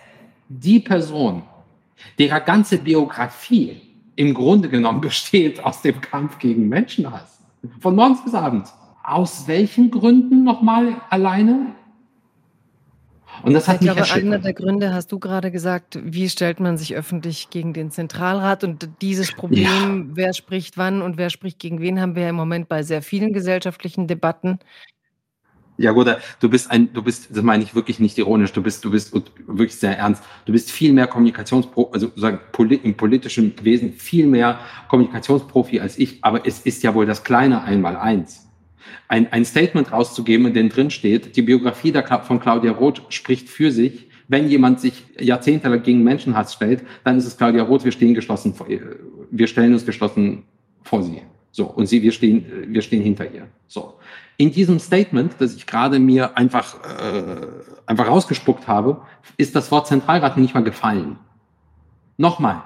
die Person, deren ganze Biografie im Grunde genommen (laughs) besteht aus dem Kampf gegen Menschenhass, von morgens bis abends. Aus welchen Gründen nochmal alleine? Und das hat ich mich glaube, einer der Gründe hast du gerade gesagt, wie stellt man sich öffentlich gegen den Zentralrat und dieses Problem, ja. wer spricht wann und wer spricht gegen wen, haben wir ja im Moment bei sehr vielen gesellschaftlichen Debatten. Ja, gut, du bist ein, du bist, das meine ich wirklich nicht ironisch, du bist, du bist wirklich sehr ernst. Du bist viel mehr Kommunikationspro, also sagen, im politischen Wesen viel mehr Kommunikationsprofi als ich, aber es ist ja wohl das kleine Einmaleins. Ein, ein Statement rauszugeben, in dem drin steht, die Biografie der, von Claudia Roth spricht für sich. Wenn jemand sich jahrzehntelang gegen Menschenhass stellt, dann ist es Claudia Roth, wir stehen geschlossen wir stellen uns geschlossen vor sie. So, und sie, wir stehen, wir stehen hinter ihr. So in diesem Statement, das ich gerade mir einfach, äh, einfach rausgespuckt habe, ist das Wort Zentralrat nicht mal gefallen. Nochmal.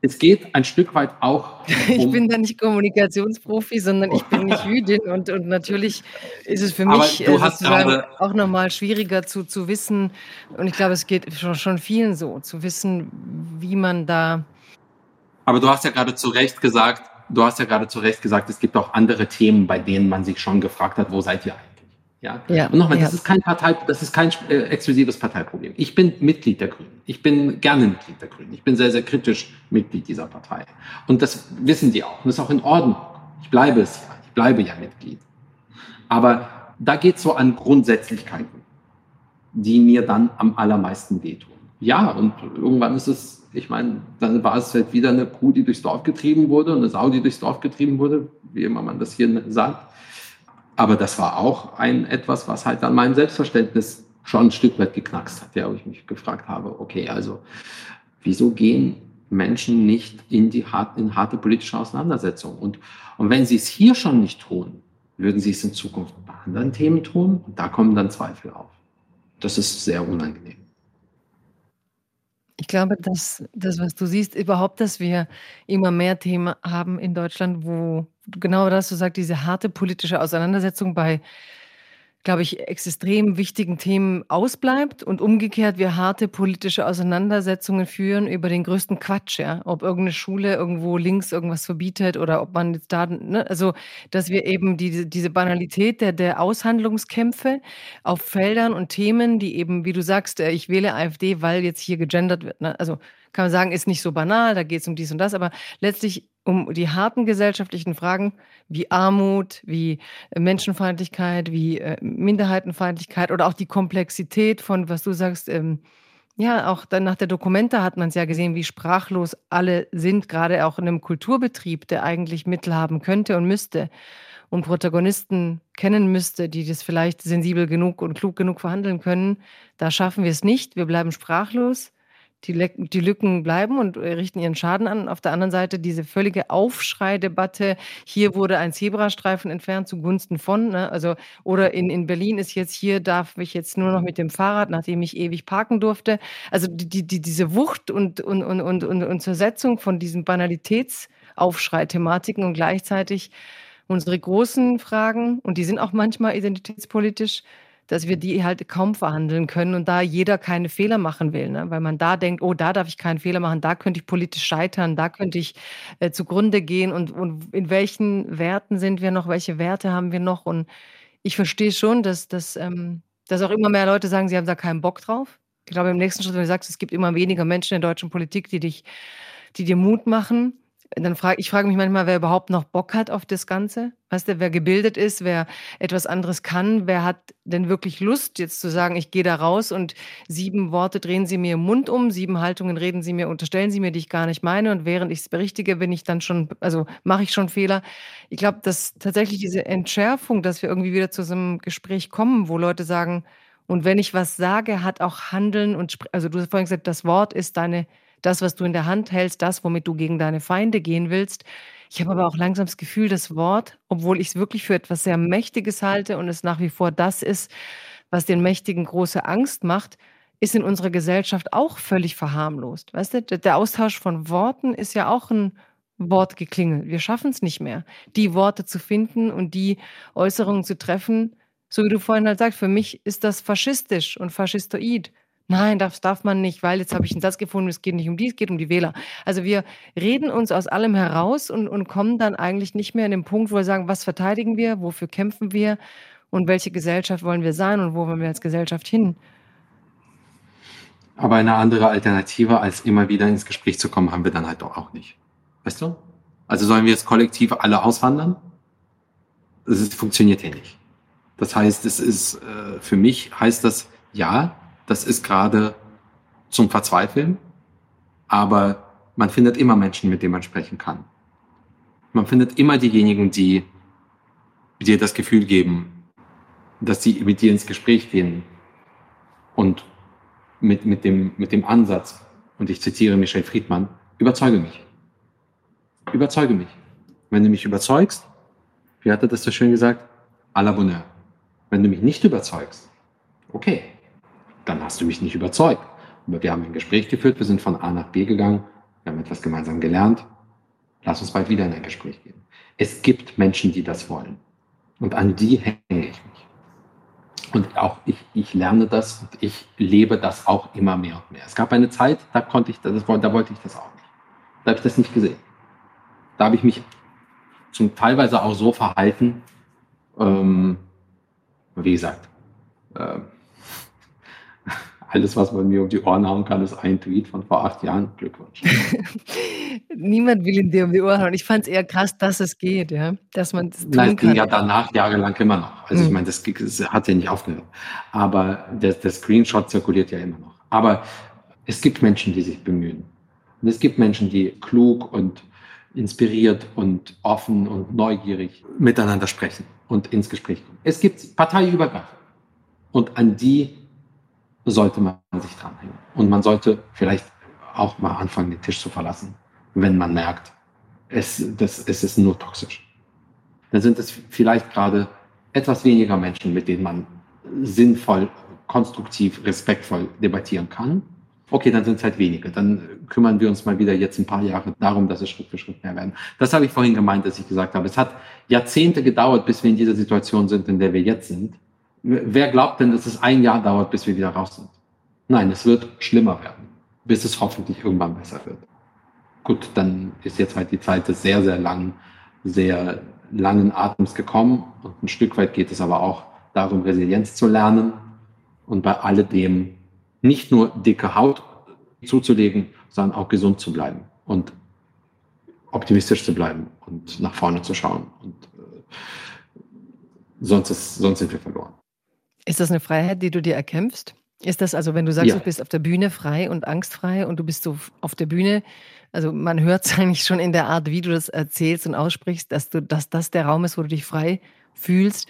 Es geht ein Stück weit auch. (laughs) Um ich bin da nicht Kommunikationsprofi, sondern ich bin nicht (laughs) Jüdin und, und natürlich ist es für mich äh, auch nochmal schwieriger zu, zu wissen. Und ich glaube, es geht schon, schon vielen so, zu wissen, wie man da. Aber du hast ja gerade zu Recht gesagt, du hast ja gerade zu Recht gesagt, es gibt auch andere Themen, bei denen man sich schon gefragt hat, wo seid ihr eigentlich? Ja. ja und nochmal, ja. das ist kein Partei, das ist kein äh, exklusives Parteiproblem. Ich bin Mitglied der Grünen. Ich bin gerne Mitglied der Grünen. Ich bin sehr, sehr kritisch Mitglied dieser Partei. Und das wissen die auch. Und das ist auch in Ordnung. Ich bleibe es ja. Ich bleibe ja Mitglied. Aber da geht es so an Grundsätzlichkeiten, die mir dann am allermeisten wehtun. Ja, und irgendwann ist es, ich meine, dann war es halt wieder eine Kuh, die durchs Dorf getrieben wurde, eine Sau, die durchs Dorf getrieben wurde, wie immer man das hier sagt. Aber das war auch ein etwas, was halt an meinem Selbstverständnis schon ein Stück weit geknackst hat, ja, wo ich mich gefragt habe, okay, also wieso gehen Menschen nicht in die in harte politische Auseinandersetzung? Und, und wenn sie es hier schon nicht tun, würden sie es in Zukunft bei anderen Themen tun? Und da kommen dann Zweifel auf. Das ist sehr unangenehm. Ich glaube, dass das, was du siehst, überhaupt, dass wir immer mehr Themen haben in Deutschland, wo genau das, du sagst, diese harte politische Auseinandersetzung bei, glaube ich, extrem wichtigen Themen ausbleibt und umgekehrt wir harte politische Auseinandersetzungen führen über den größten Quatsch, ja. Ob irgendeine Schule irgendwo links irgendwas verbietet oder ob man jetzt da, ne? also, dass wir eben diese, diese Banalität der, der Aushandlungskämpfe auf Feldern und Themen, die eben, wie du sagst, äh, ich wähle AfD, weil jetzt hier gegendert wird, ne? Also, kann man sagen, ist nicht so banal, da geht es um dies und das, aber letztlich um die harten gesellschaftlichen Fragen wie Armut, wie äh, Menschenfeindlichkeit, wie äh, Minderheitenfeindlichkeit oder auch die Komplexität von, was du sagst, ähm, ja, auch dann nach der Dokumente hat man es ja gesehen, wie sprachlos alle sind, gerade auch in einem Kulturbetrieb, der eigentlich Mittel haben könnte und müsste und Protagonisten kennen müsste, die das vielleicht sensibel genug und klug genug verhandeln können. Da schaffen wir es nicht. Wir bleiben sprachlos die, die Lücken bleiben und äh, richten ihren Schaden an. Auf der anderen Seite diese völlige Aufschreidebatte, hier wurde ein Zebrastreifen entfernt zugunsten von, ne? also oder in, in Berlin ist jetzt hier, darf ich jetzt nur noch mit dem Fahrrad, nachdem ich ewig parken durfte. Also die, die, diese Wucht und, und, und, und, und Zersetzung von diesen Banalitätsaufschrei-Thematiken und gleichzeitig unsere großen Fragen, und die sind auch manchmal identitätspolitisch, dass wir die halt kaum verhandeln können und da jeder keine Fehler machen will, ne? weil man da denkt, oh, da darf ich keinen Fehler machen, da könnte ich politisch scheitern, da könnte ich äh, zugrunde gehen und, und in welchen Werten sind wir noch, welche Werte haben wir noch und ich verstehe schon, dass, dass, ähm, dass auch immer mehr Leute sagen, sie haben da keinen Bock drauf. Ich glaube, im nächsten Schritt, wenn du sagst, es gibt immer weniger Menschen in der deutschen Politik, die dich, die dir Mut machen, dann frage ich frage mich manchmal, wer überhaupt noch Bock hat auf das Ganze. Weißt du, wer gebildet ist, wer etwas anderes kann, wer hat denn wirklich Lust, jetzt zu sagen, ich gehe da raus und sieben Worte drehen Sie mir im Mund um, sieben Haltungen reden Sie mir, unterstellen Sie mir, die ich gar nicht meine. Und während ich es berichtige, bin ich dann schon, also mache ich schon Fehler. Ich glaube, dass tatsächlich diese Entschärfung, dass wir irgendwie wieder zu so einem Gespräch kommen, wo Leute sagen, und wenn ich was sage, hat auch Handeln und, also du hast vorhin gesagt, das Wort ist deine das, was du in der Hand hältst, das, womit du gegen deine Feinde gehen willst. Ich habe aber auch langsam das Gefühl, das Wort, obwohl ich es wirklich für etwas sehr Mächtiges halte und es nach wie vor das ist, was den Mächtigen große Angst macht, ist in unserer Gesellschaft auch völlig verharmlost. Weißt du, der Austausch von Worten ist ja auch ein Wortgeklingel. Wir schaffen es nicht mehr, die Worte zu finden und die Äußerungen zu treffen. So wie du vorhin halt sagst, für mich ist das faschistisch und faschistoid. Nein, das darf man nicht, weil jetzt habe ich einen Satz gefunden, es geht nicht um die, es geht um die Wähler. Also wir reden uns aus allem heraus und, und kommen dann eigentlich nicht mehr in den Punkt, wo wir sagen, was verteidigen wir, wofür kämpfen wir und welche Gesellschaft wollen wir sein und wo wollen wir als Gesellschaft hin. Aber eine andere Alternative, als immer wieder ins Gespräch zu kommen, haben wir dann halt doch auch nicht. Weißt du? Also sollen wir jetzt kollektiv alle auswandern? Das funktioniert hier nicht. Das heißt, es ist, äh, für mich heißt das, ja, das ist gerade zum Verzweifeln, aber man findet immer Menschen, mit denen man sprechen kann. Man findet immer diejenigen, die dir das Gefühl geben, dass sie mit dir ins Gespräch gehen und mit, mit, dem, mit dem Ansatz, und ich zitiere Michel Friedmann, überzeuge mich. Überzeuge mich. Wenn du mich überzeugst, wie hat er das so schön gesagt? À la bonheur. Wenn du mich nicht überzeugst, okay, dann hast du mich nicht überzeugt. Aber wir haben ein Gespräch geführt, wir sind von A nach B gegangen, wir haben etwas gemeinsam gelernt. Lass uns bald wieder in ein Gespräch gehen. Es gibt Menschen, die das wollen. Und an die hänge ich mich. Und auch ich, ich lerne das und ich lebe das auch immer mehr und mehr. Es gab eine Zeit, da konnte ich, das, da wollte ich das auch nicht. Da habe ich das nicht gesehen. Da habe ich mich zum teilweise auch so verhalten. Ähm, wie gesagt, äh, alles, was man mir um die Ohren hauen kann, ist ein Tweet von vor acht Jahren. Glückwunsch. (laughs) Niemand will ihn dir um die Ohren hauen. Ich fand es eher krass, dass es geht, ja, dass man das tun Nein, es ging ja danach jahrelang immer noch. Also mhm. ich meine, das, das, hat ja nicht aufgehört. Aber der, der Screenshot zirkuliert ja immer noch. Aber es gibt Menschen, die sich bemühen. Und es gibt Menschen, die klug und inspiriert und offen und neugierig miteinander sprechen und ins Gespräch kommen. Es gibt parteiübergreifend. Und an die sollte man sich dranhängen. Und man sollte vielleicht auch mal anfangen, den Tisch zu verlassen, wenn man merkt, es, das, es ist nur toxisch. Dann sind es vielleicht gerade etwas weniger Menschen, mit denen man sinnvoll, konstruktiv, respektvoll debattieren kann. Okay, dann sind es halt wenige. Dann kümmern wir uns mal wieder jetzt ein paar Jahre darum, dass es Schritt für Schritt mehr werden. Das habe ich vorhin gemeint, dass ich gesagt habe. Es hat Jahrzehnte gedauert, bis wir in dieser Situation sind, in der wir jetzt sind. Wer glaubt denn, dass es ein Jahr dauert, bis wir wieder raus sind? Nein, es wird schlimmer werden, bis es hoffentlich irgendwann besser wird. Gut, dann ist jetzt halt die Zeit des sehr, sehr langen, sehr langen Atems gekommen und ein Stück weit geht es aber auch darum, Resilienz zu lernen und bei alledem nicht nur dicke Haut zuzulegen, sondern auch gesund zu bleiben und optimistisch zu bleiben und nach vorne zu schauen. Und äh, sonst, ist, sonst sind wir verloren. Ist das eine Freiheit, die du dir erkämpfst? Ist das also, wenn du sagst, ja. du bist auf der Bühne frei und angstfrei und du bist so auf der Bühne, also man hört es (laughs) eigentlich schon in der Art, wie du das erzählst und aussprichst, dass du, dass das der Raum ist, wo du dich frei fühlst.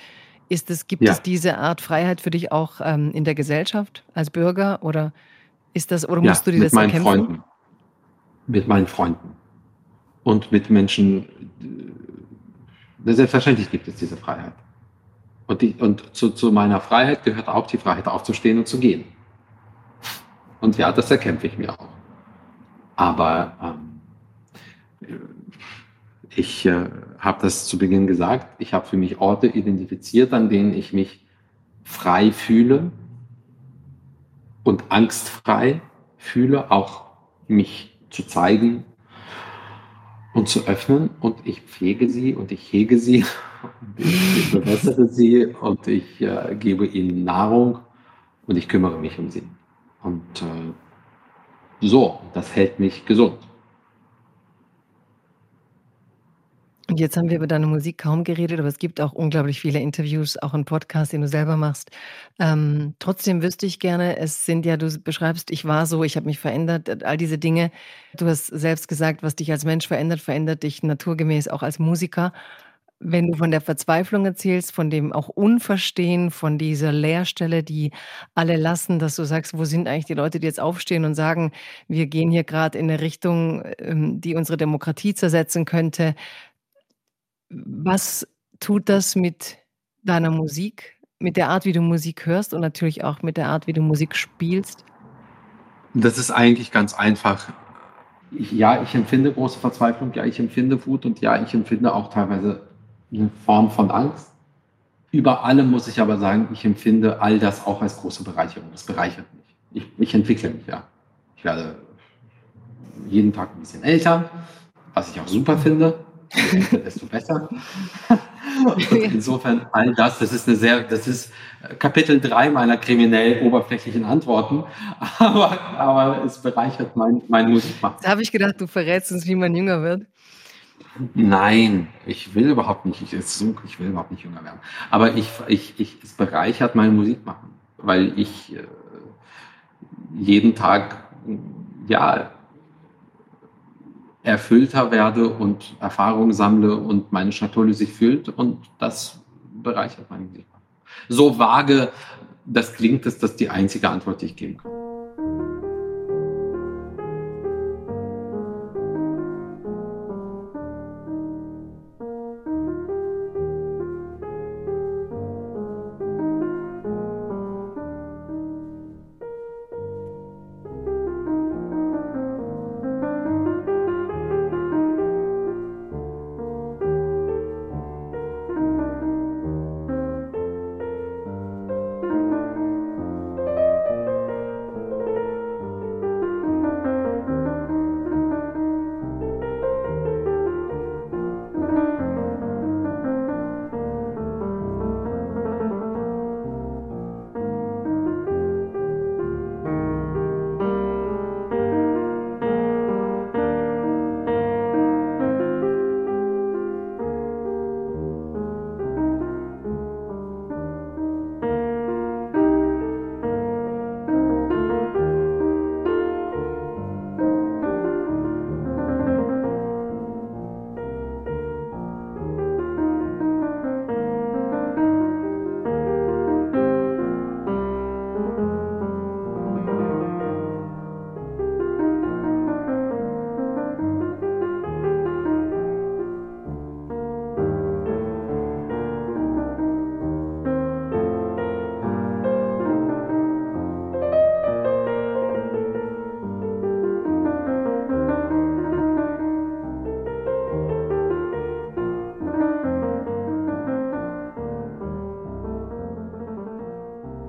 Ist es, gibt ja. es diese Art Freiheit für dich auch ähm, in der Gesellschaft als Bürger oder ist das oder musst ja, du dir das mit meinen Freunden, mit meinen Freunden und mit Menschen. Äh, selbstverständlich gibt es diese Freiheit. Und, die, und zu, zu meiner Freiheit gehört auch die Freiheit aufzustehen und zu gehen. Und ja, das erkämpfe ich mir auch. Aber ähm, ich äh, habe das zu Beginn gesagt, ich habe für mich Orte identifiziert, an denen ich mich frei fühle und angstfrei fühle, auch mich zu zeigen und zu öffnen. Und ich pflege sie und ich hege sie ich bewässere sie und ich äh, gebe ihnen Nahrung und ich kümmere mich um sie. Und äh, so, das hält mich gesund. Und jetzt haben wir über deine Musik kaum geredet, aber es gibt auch unglaublich viele Interviews, auch einen Podcast, den du selber machst. Ähm, trotzdem wüsste ich gerne, es sind ja, du beschreibst, ich war so, ich habe mich verändert, all diese Dinge. Du hast selbst gesagt, was dich als Mensch verändert, verändert dich naturgemäß auch als Musiker. Wenn du von der Verzweiflung erzählst, von dem auch Unverstehen, von dieser Leerstelle, die alle lassen, dass du sagst: „Wo sind eigentlich die Leute, die jetzt aufstehen und sagen: ‚Wir gehen hier gerade in eine Richtung, ähm, die unsere Demokratie zersetzen könnte.‘“ Was tut das mit deiner Musik, mit der Art, wie du Musik hörst und natürlich auch mit der Art, wie du Musik spielst? Das ist eigentlich ganz einfach. Ja, ich empfinde große Verzweiflung, ja, ich empfinde Wut und ja, ich empfinde auch teilweise eine Form von Angst. Über allem muss ich aber sagen, ich empfinde all das auch als große Bereicherung. Das bereichert mich. Ich, ich entwickle mich, ja. Ich werde jeden Tag ein bisschen älter, was ich auch super finde. Je älter, desto besser. (laughs) Insofern all das, das ist eine sehr, das ist Kapitel 3 meiner kriminell oberflächlichen Antworten, (laughs) aber, aber es bereichert mein, mein Musikmachen. Da habe ich gedacht, du verrätst uns, wie man jünger wird. Nein, ich will überhaupt nicht. Ich, ich will überhaupt nicht jünger werden. Aber ich, ich, ich, es bereichert meine Musik machen, weil ich äh, jeden Tag ja erfüllter werde und Erfahrungen sammle und meine Schatulle sich füllt und das bereichert meine Musik. So vage das klingt, ist das die einzige Antwort, die ich geben kann.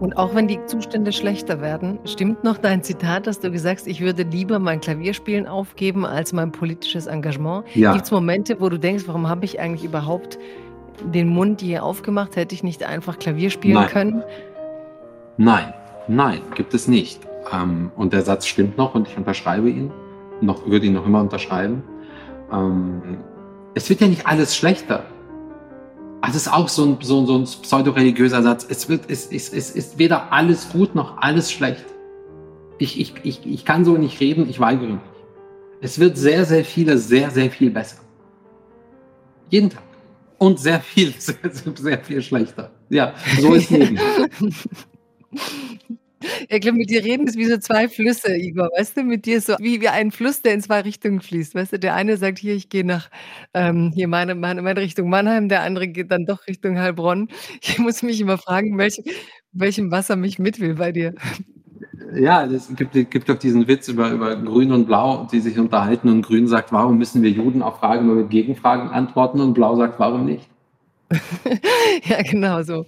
Und auch wenn die Zustände schlechter werden, stimmt noch dein Zitat, dass du gesagt hast, ich würde lieber mein Klavierspielen aufgeben als mein politisches Engagement. Ja. Gibt es Momente, wo du denkst, warum habe ich eigentlich überhaupt den Mund hier aufgemacht? Hätte ich nicht einfach Klavier spielen Nein. können? Nein, nein, gibt es nicht. Ähm, und der Satz stimmt noch und ich unterschreibe ihn. Noch, würde ihn noch immer unterschreiben. Ähm, es wird ja nicht alles schlechter. Das ist auch so ein, so, so ein pseudoreligiöser Satz. Es, wird, es, es, es ist weder alles gut noch alles schlecht. Ich, ich, ich, ich kann so nicht reden, ich weigere mich. Es wird sehr, sehr viele sehr, sehr viel besser. Jeden Tag. Und sehr viel, (laughs) sehr, sehr viel schlechter. Ja, so ist Leben. (laughs) Ich glaube, mit dir reden ist wie so zwei Flüsse, Igor. Weißt du, mit dir ist so wie, wie ein Fluss, der in zwei Richtungen fließt. Weißt du, der eine sagt, hier, ich gehe nach ähm, hier meine, meine, meine Richtung Mannheim, der andere geht dann doch Richtung Heilbronn. (laughs) Ich muss mich immer fragen, welch, welchem Wasser mich mit will bei dir. Ja, es gibt, gibt doch diesen Witz über, über Grün und Blau, die sich unterhalten und Grün sagt, warum müssen wir Juden auf Fragen mit Gegenfragen antworten und Blau sagt, warum nicht? (laughs) ja, genau so.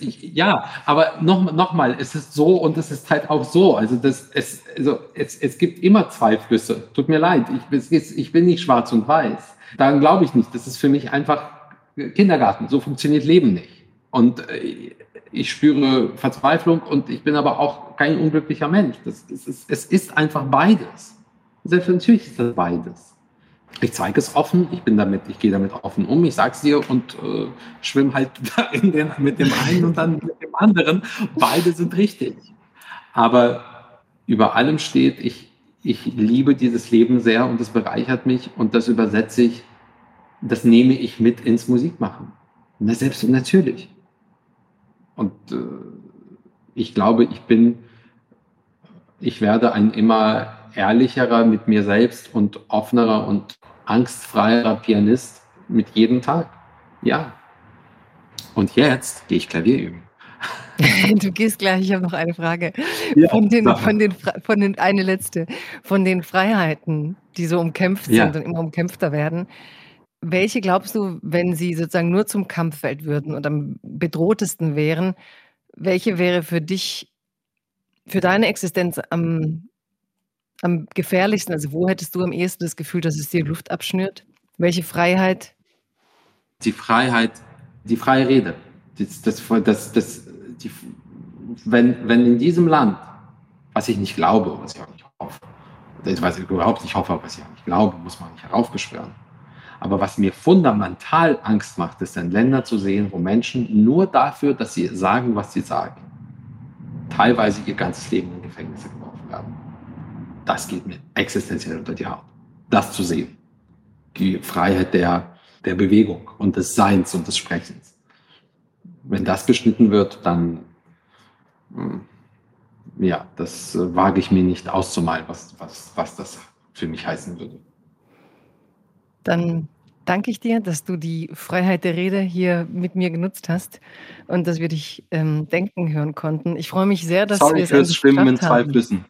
Ja, aber noch, noch mal, es ist so und es ist halt auch so. Also, das, es, also es, es gibt immer zwei Flüsse. Tut mir leid, ich, ich bin nicht schwarz und weiß. Daran glaube ich nicht. Das ist für mich einfach Kindergarten. So funktioniert Leben nicht. Und äh, ich spüre Verzweiflung und ich bin aber auch kein unglücklicher Mensch. Das, das ist, es ist einfach beides. Selbst natürlich ist das beides ich zeige es offen, ich bin damit, ich gehe damit offen um, ich sag's dir und äh, schwimme halt (laughs) den, mit dem einen und dann mit dem anderen. Beide sind richtig. Aber über allem steht, ich, ich liebe dieses Leben sehr und es bereichert mich und das übersetze ich, das nehme ich mit ins Musikmachen. Na, selbst und natürlich. Und äh, ich glaube, ich bin, ich werde ein immer ehrlicherer mit mir selbst und offenerer und angstfreierer Pianist mit jedem Tag. Ja. Und jetzt gehe ich Klavier üben. (laughs) Du gehst gleich, ich habe noch eine Frage. Ja, von, den, von, den, von den, eine letzte. Von den Freiheiten, die so umkämpft sind ja. und immer umkämpfter werden. Welche glaubst du, wenn sie sozusagen nur zum Kampffeld würden und am bedrohtesten wären, welche wäre für dich, für deine Existenz am am gefährlichsten? Also wo hättest du am ehesten das Gefühl, dass es dir Luft abschnürt? Welche Freiheit? Die Freiheit, die freie Rede. Das, das, das, das, die, wenn, wenn in diesem Land, was ich nicht glaube, was ich auch nicht hoffe, was ich überhaupt nicht hoffe, was ich auch nicht glaube, muss man nicht heraufbeschwören. Aber was mir fundamental Angst macht, ist in Länder zu sehen, wo Menschen nur dafür, dass sie sagen, was sie sagen, teilweise ihr ganzes Leben in Gefängnisse werden das geht mir existenziell unter die Haut. Das zu sehen. Die Freiheit der, der Bewegung und des Seins und des Sprechens. Wenn das beschnitten wird, dann, hm, ja, das äh, wage ich mir nicht auszumalen, was, was, was das für mich heißen würde. Dann danke ich dir, dass du die Freiheit der Rede hier mit mir genutzt hast und dass wir dich ähm, denken hören konnten. Ich freue mich sehr, dass Sorry wir es fürs Schwimmen in zwei Flüssen.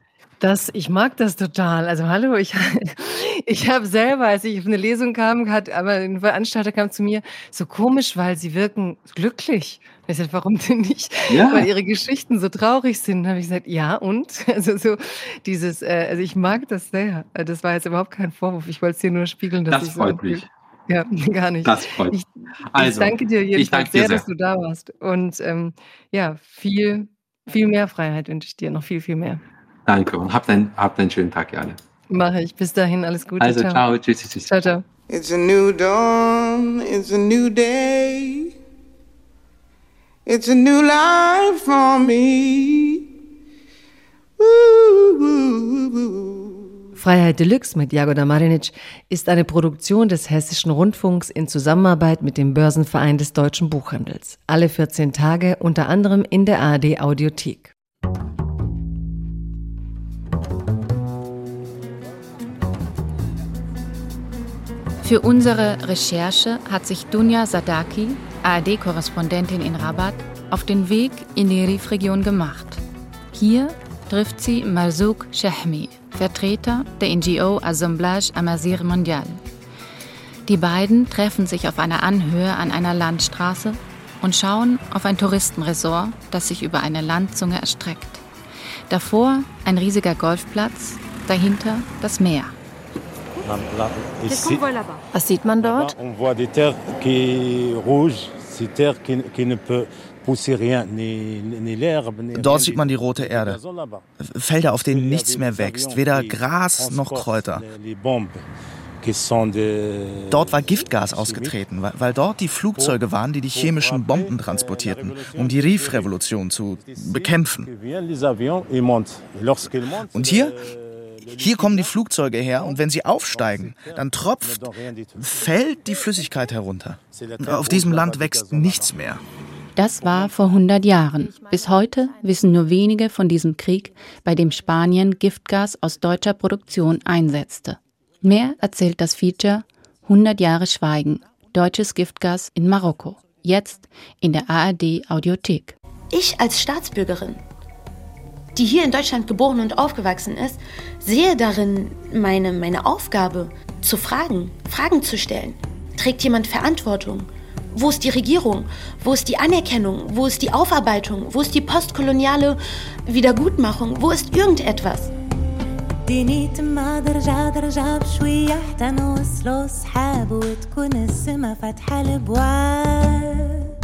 Das, ich mag das total. Also hallo, ich, (laughs) ich habe selber, als ich auf eine Lesung kam, hat aber ein Veranstalter kam zu mir, so komisch, weil sie wirken glücklich. Ich sagte, warum denn nicht? Ja. Weil ihre Geschichten so traurig sind. Dann habe ich gesagt, ja und? (laughs) Also so dieses, äh, also ich mag das sehr. Das war jetzt überhaupt kein Vorwurf. Ich wollte es dir nur spiegeln, dass das ich freut so mich. Ja, (laughs) gar nicht. Das freut mich. Ich, also, ich danke dir jedenfalls sehr, sehr, dass du da warst. Und ähm, ja, viel, viel mehr Freiheit wünsche ich dir, noch viel, viel mehr. Danke und habt einen, habt einen schönen Tag, Jane. Mache ich. Bis dahin, alles Gute. Also, ciao. ciao. Tschüss, tschüss. Ciao, ciao. It's a new dawn, it's a new day. It's a new life for me. Freiheit Deluxe mit Jagoda Marinic ist eine Produktion des Hessischen Rundfunks in Zusammenarbeit mit dem Börsenverein des deutschen Buchhandels. Alle 14 Tage unter anderem in der ARD Audiothek. Für unsere Recherche hat sich Dunja Sadaki, ARD-Korrespondentin in Rabat, auf den Weg in die Rif-Region gemacht. Hier trifft sie Marzouk Shahmi, Vertreter der NGO Assemblage Amazir Mondial. Die beiden treffen sich auf einer Anhöhe an einer Landstraße und schauen auf ein Touristenresort, das sich über eine Landzunge erstreckt. Davor ein riesiger Golfplatz, dahinter das Meer. Was sieht man dort? Dort sieht man die rote Erde. Felder, auf denen nichts mehr wächst, weder Gras noch Kräuter. Dort war Giftgas ausgetreten, weil dort die Flugzeuge waren, die die chemischen Bomben transportierten, um die Reef-Revolution zu bekämpfen. Und hier? Hier kommen die Flugzeuge her und wenn sie aufsteigen, dann tropft, fällt die Flüssigkeit herunter. Auf diesem Land wächst nichts mehr. Das war vor 100 Jahren. Bis heute wissen nur wenige von diesem Krieg, bei dem Spanien Giftgas aus deutscher Produktion einsetzte. Mehr erzählt das Feature 100 Jahre Schweigen, deutsches Giftgas in Marokko, jetzt in der ARD Audiothek. Ich als Staatsbürgerin, die hier in Deutschland geboren und aufgewachsen ist, sehe darin meine, meine Aufgabe, zu fragen, Fragen zu stellen. Trägt jemand Verantwortung? Wo ist die Regierung? Wo ist die Anerkennung? Wo ist die Aufarbeitung? Wo ist die postkoloniale Wiedergutmachung? Wo ist irgendetwas? دنيت ما درجع درجع بشوية حتى نوصلوا صحاب وتكون السما فاتحة البواب